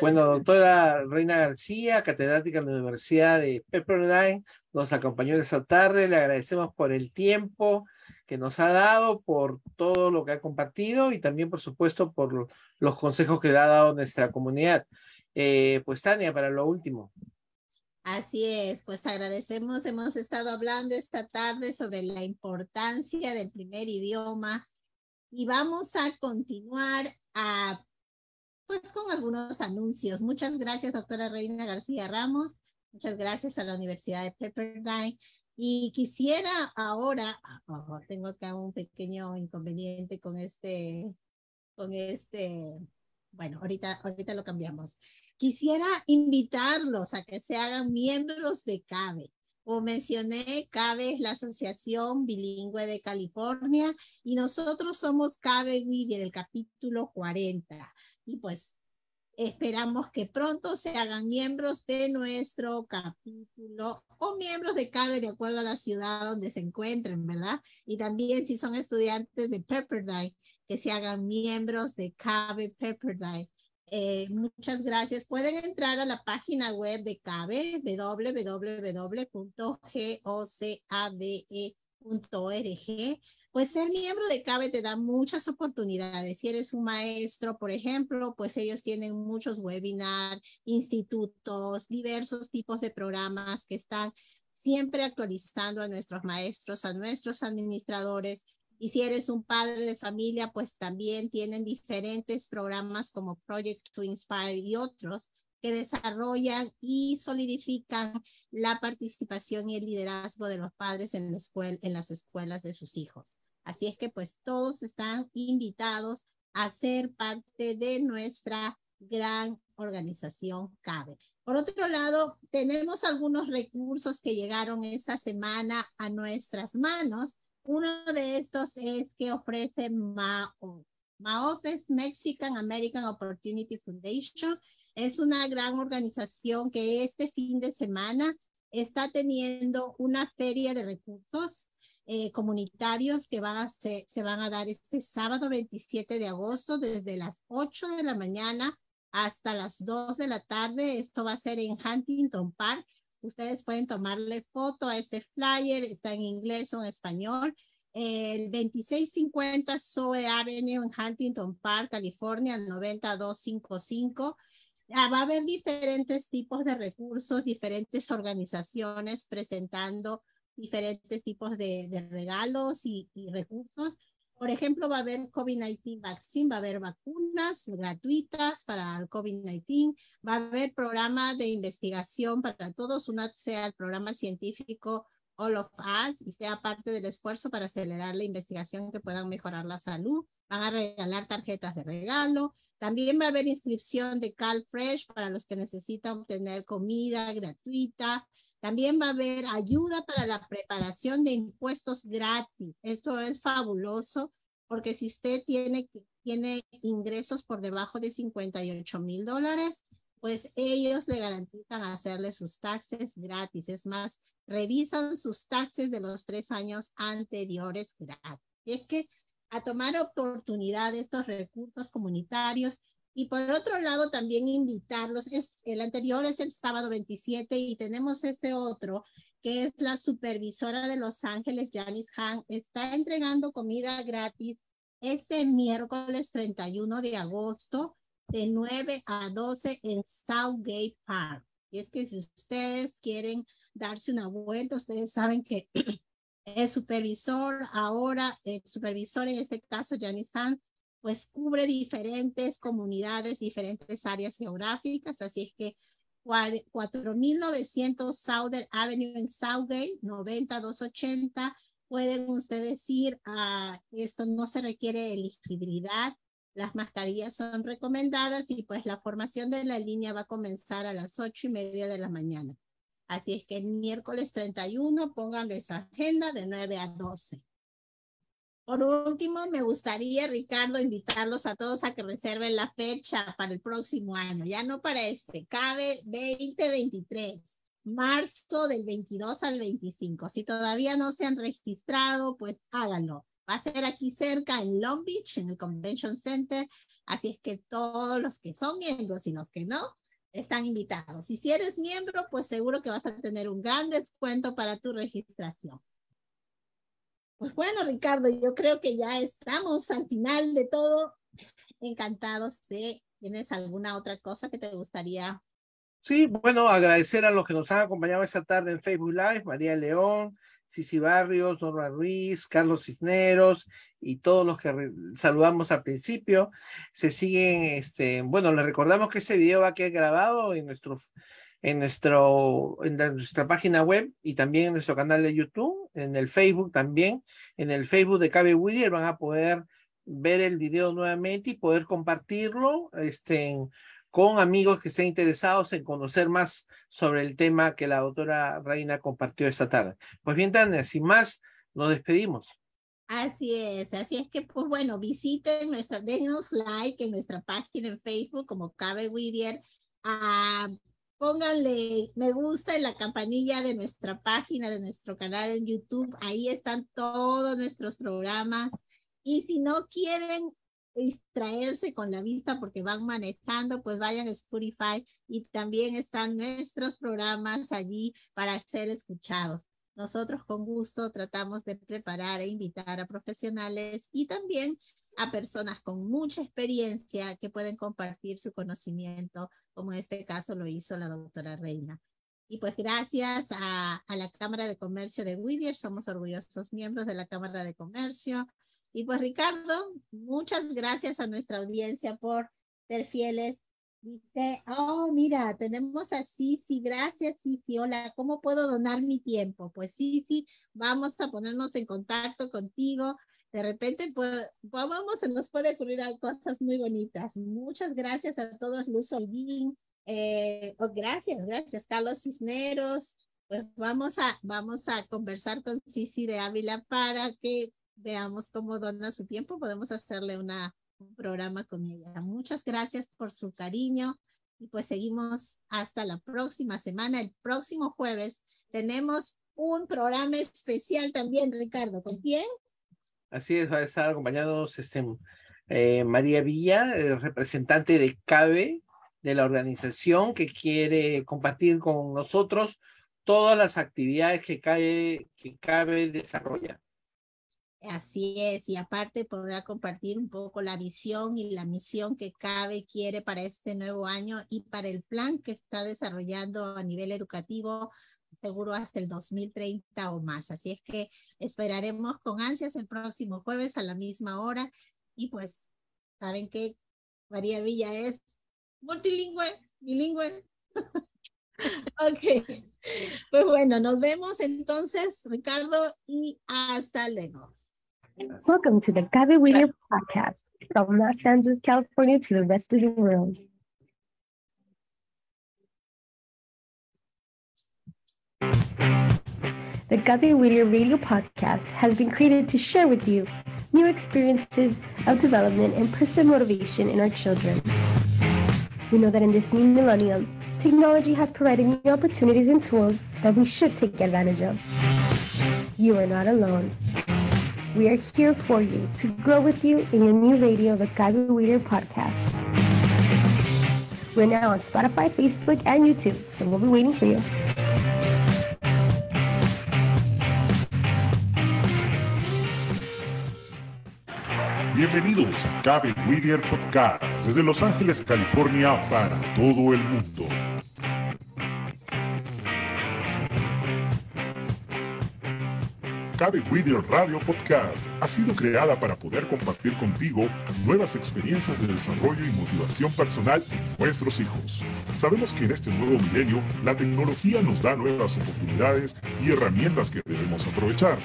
Bueno, doctora Reina García, catedrática en la Universidad de Pepperdine, nos acompañó esta tarde. Le agradecemos por el tiempo que nos ha dado, por todo lo que ha compartido y también, por supuesto, por los consejos que ha dado nuestra comunidad. Eh, pues Tania, para lo último. Así es, pues agradecemos, hemos estado hablando esta tarde sobre la importancia del primer idioma y vamos a continuar a pues con algunos anuncios. Muchas gracias, doctora Reina García Ramos. Muchas gracias a la Universidad de Pepperdine. Y quisiera ahora, oh, tengo acá un pequeño inconveniente con este, con este, bueno, ahorita, ahorita lo cambiamos. Quisiera invitarlos a que se hagan miembros de CABE. Como mencioné, CABE es la Asociación Bilingüe de California y nosotros somos CABE Widir, el capítulo 40 y pues esperamos que pronto se hagan miembros de nuestro capítulo o miembros de CABE de acuerdo a la ciudad donde se encuentren, ¿verdad? Y también si son estudiantes de Pepperdine, que se hagan miembros de CABE Pepperdine. Eh, muchas gracias. Pueden entrar a la página web de CABE, www.gocabe.org pues ser miembro de CABE te da muchas oportunidades. Si eres un maestro, por ejemplo, pues ellos tienen muchos webinars, institutos, diversos tipos de programas que están siempre actualizando a nuestros maestros, a nuestros administradores. Y si eres un padre de familia, pues también tienen diferentes programas como Project to Inspire y otros que desarrollan y solidifican la participación y el liderazgo de los padres en, la escuela, en las escuelas de sus hijos. Así es que pues todos están invitados a ser parte de nuestra gran organización CABE. Por otro lado, tenemos algunos recursos que llegaron esta semana a nuestras manos. Uno de estos es que ofrece MAO. MAOP es Mexican American Opportunity Foundation. Es una gran organización que este fin de semana está teniendo una feria de recursos eh, comunitarios que van a se, se van a dar este sábado 27 de agosto desde las 8 de la mañana hasta las 2 de la tarde. Esto va a ser en Huntington Park. Ustedes pueden tomarle foto a este flyer, está en inglés o en español. El 2650 Zoe Avenue en Huntington Park, California, 9255. Ah, va a haber diferentes tipos de recursos, diferentes organizaciones presentando diferentes tipos de, de regalos y, y, recursos. Por ejemplo, va a haber COVID-19 vaccine, va a haber vacunas gratuitas para el COVID-19, va a haber programa de investigación para todos, una sea el programa científico All of Us y sea parte del esfuerzo para acelerar la investigación que puedan mejorar la salud. Van a regalar tarjetas de regalo. También va a haber inscripción de CalFresh para los que necesitan obtener comida gratuita. También va a haber ayuda para la preparación de impuestos gratis. Esto es fabuloso porque si usted tiene, tiene ingresos por debajo de 58 mil dólares, pues ellos le garantizan hacerle sus taxes gratis. Es más, revisan sus taxes de los tres años anteriores gratis. Y es que a tomar oportunidad de estos recursos comunitarios y por otro lado, también invitarlos. Es, el anterior es el sábado 27 y tenemos este otro que es la supervisora de Los Ángeles, Janice Han. Está entregando comida gratis este miércoles 31 de agosto de 9 a 12 en Southgate Park. Y es que si ustedes quieren darse una vuelta, ustedes saben que el supervisor ahora, el supervisor en este caso, Janice Han, pues cubre diferentes comunidades, diferentes áreas geográficas, así es que 4.900 Southern Avenue en Southgate, 90280, pueden ustedes ir a, esto no se requiere elegibilidad, las mascarillas son recomendadas y pues la formación de la línea va a comenzar a las ocho y media de la mañana. Así es que el miércoles 31 pónganle esa agenda de 9 a 12. Por último, me gustaría, Ricardo, invitarlos a todos a que reserven la fecha para el próximo año, ya no para este, cabe 2023. marzo del 22 al 25. Si todavía no se han registrado, pues háganlo. Va a ser aquí cerca en Long Beach, en el Convention Center. Así es que todos los que son miembros y los que no, están invitados. Y si eres miembro, pues seguro que vas a tener un gran descuento para tu registración. Pues bueno, Ricardo, yo creo que ya estamos al final de todo. Encantados de, ¿tienes alguna otra cosa que te gustaría? Sí, bueno, agradecer a los que nos han acompañado esta tarde en Facebook Live, María León, Cici Barrios, Norma Ruiz, Carlos Cisneros y todos los que saludamos al principio. Se siguen, este, bueno, les recordamos que ese video va a quedar grabado en nuestro, en nuestro, en nuestra página web y también en nuestro canal de YouTube, en el Facebook también, en el Facebook de Cabe Willier van a poder ver el video nuevamente y poder compartirlo, este, con amigos que estén interesados en conocer más sobre el tema que la doctora Reina compartió esta tarde. Pues bien, Tania, sin más, nos despedimos. Así es, así es que, pues bueno, visiten nuestra, denos like en nuestra página en Facebook como Cabe Whittier. Ah, pónganle me gusta en la campanilla de nuestra página, de nuestro canal en YouTube. Ahí están todos nuestros programas. Y si no quieren distraerse con la vista porque van manejando, pues vayan a Spotify y también están nuestros programas allí para ser escuchados. Nosotros con gusto tratamos de preparar e invitar a profesionales y también a personas con mucha experiencia que pueden compartir su conocimiento, como en este caso lo hizo la doctora Reina. Y pues gracias a, la Cámara de Comercio de Whittier, somos orgullosos miembros de la Cámara de Comercio, y pues Ricardo, muchas gracias a nuestra audiencia por ser fieles. Dice, oh, mira, tenemos a Sisi, gracias Sisi, hola, ¿cómo puedo donar mi tiempo? Pues sí, vamos a ponernos en contacto contigo. De repente, pues, vamos, se nos puede ocurrir cosas muy bonitas. Muchas gracias a todos, Luz Holguín. Eh, oh, gracias, gracias, Carlos Cisneros. Pues vamos a, vamos a conversar con Sisi de Ávila para que veamos cómo dona su tiempo, podemos hacerle una, un programa con ella. Muchas gracias por su cariño y pues seguimos hasta la próxima semana. El próximo jueves tenemos un programa especial también, Ricardo. ¿Con quién? Así es, va a estar acompañados este, eh, María Villa, representante de CABE, de la organización que quiere compartir con nosotros todas las actividades que CABE, que CABE desarrolla. Así es, y aparte podrá compartir un poco la visión y la misión que CABE quiere para este nuevo año y para el plan que está desarrollando a nivel educativo, seguro hasta el 2030 o más. Así es que esperaremos con ansias el próximo jueves a la misma hora y pues saben que María Villa es multilingüe, bilingüe. ok, pues bueno, nos vemos entonces, Ricardo, y hasta luego. Welcome to the Gaby Whittier podcast from Los Angeles, California to the rest of the world. The Gaby Whittier radio podcast has been created to share with you new experiences of development and personal motivation in our children. We know that in this new millennium, technology has provided new opportunities and tools that we should take advantage of. You are not alone. We are here for you to grow with you in your new radio, the Gaby Weeder podcast. We're now on Spotify, Facebook, and YouTube, so we'll be waiting for you. Bienvenidos a Gaby Whittier Podcast desde Los Ángeles, California para todo el mundo. Cabe Whittier Radio Podcast ha sido creada para poder compartir contigo nuevas experiencias de desarrollo y motivación personal en nuestros hijos. Sabemos que en este nuevo milenio la tecnología nos da nuevas oportunidades y herramientas que debemos aprovechar.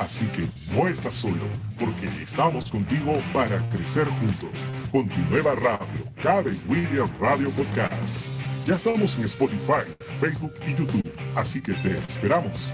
Así que no estás solo, porque estamos contigo para crecer juntos con tu nueva radio, Cabe Whittier Radio Podcast. Ya estamos en Spotify, Facebook y YouTube, así que te esperamos.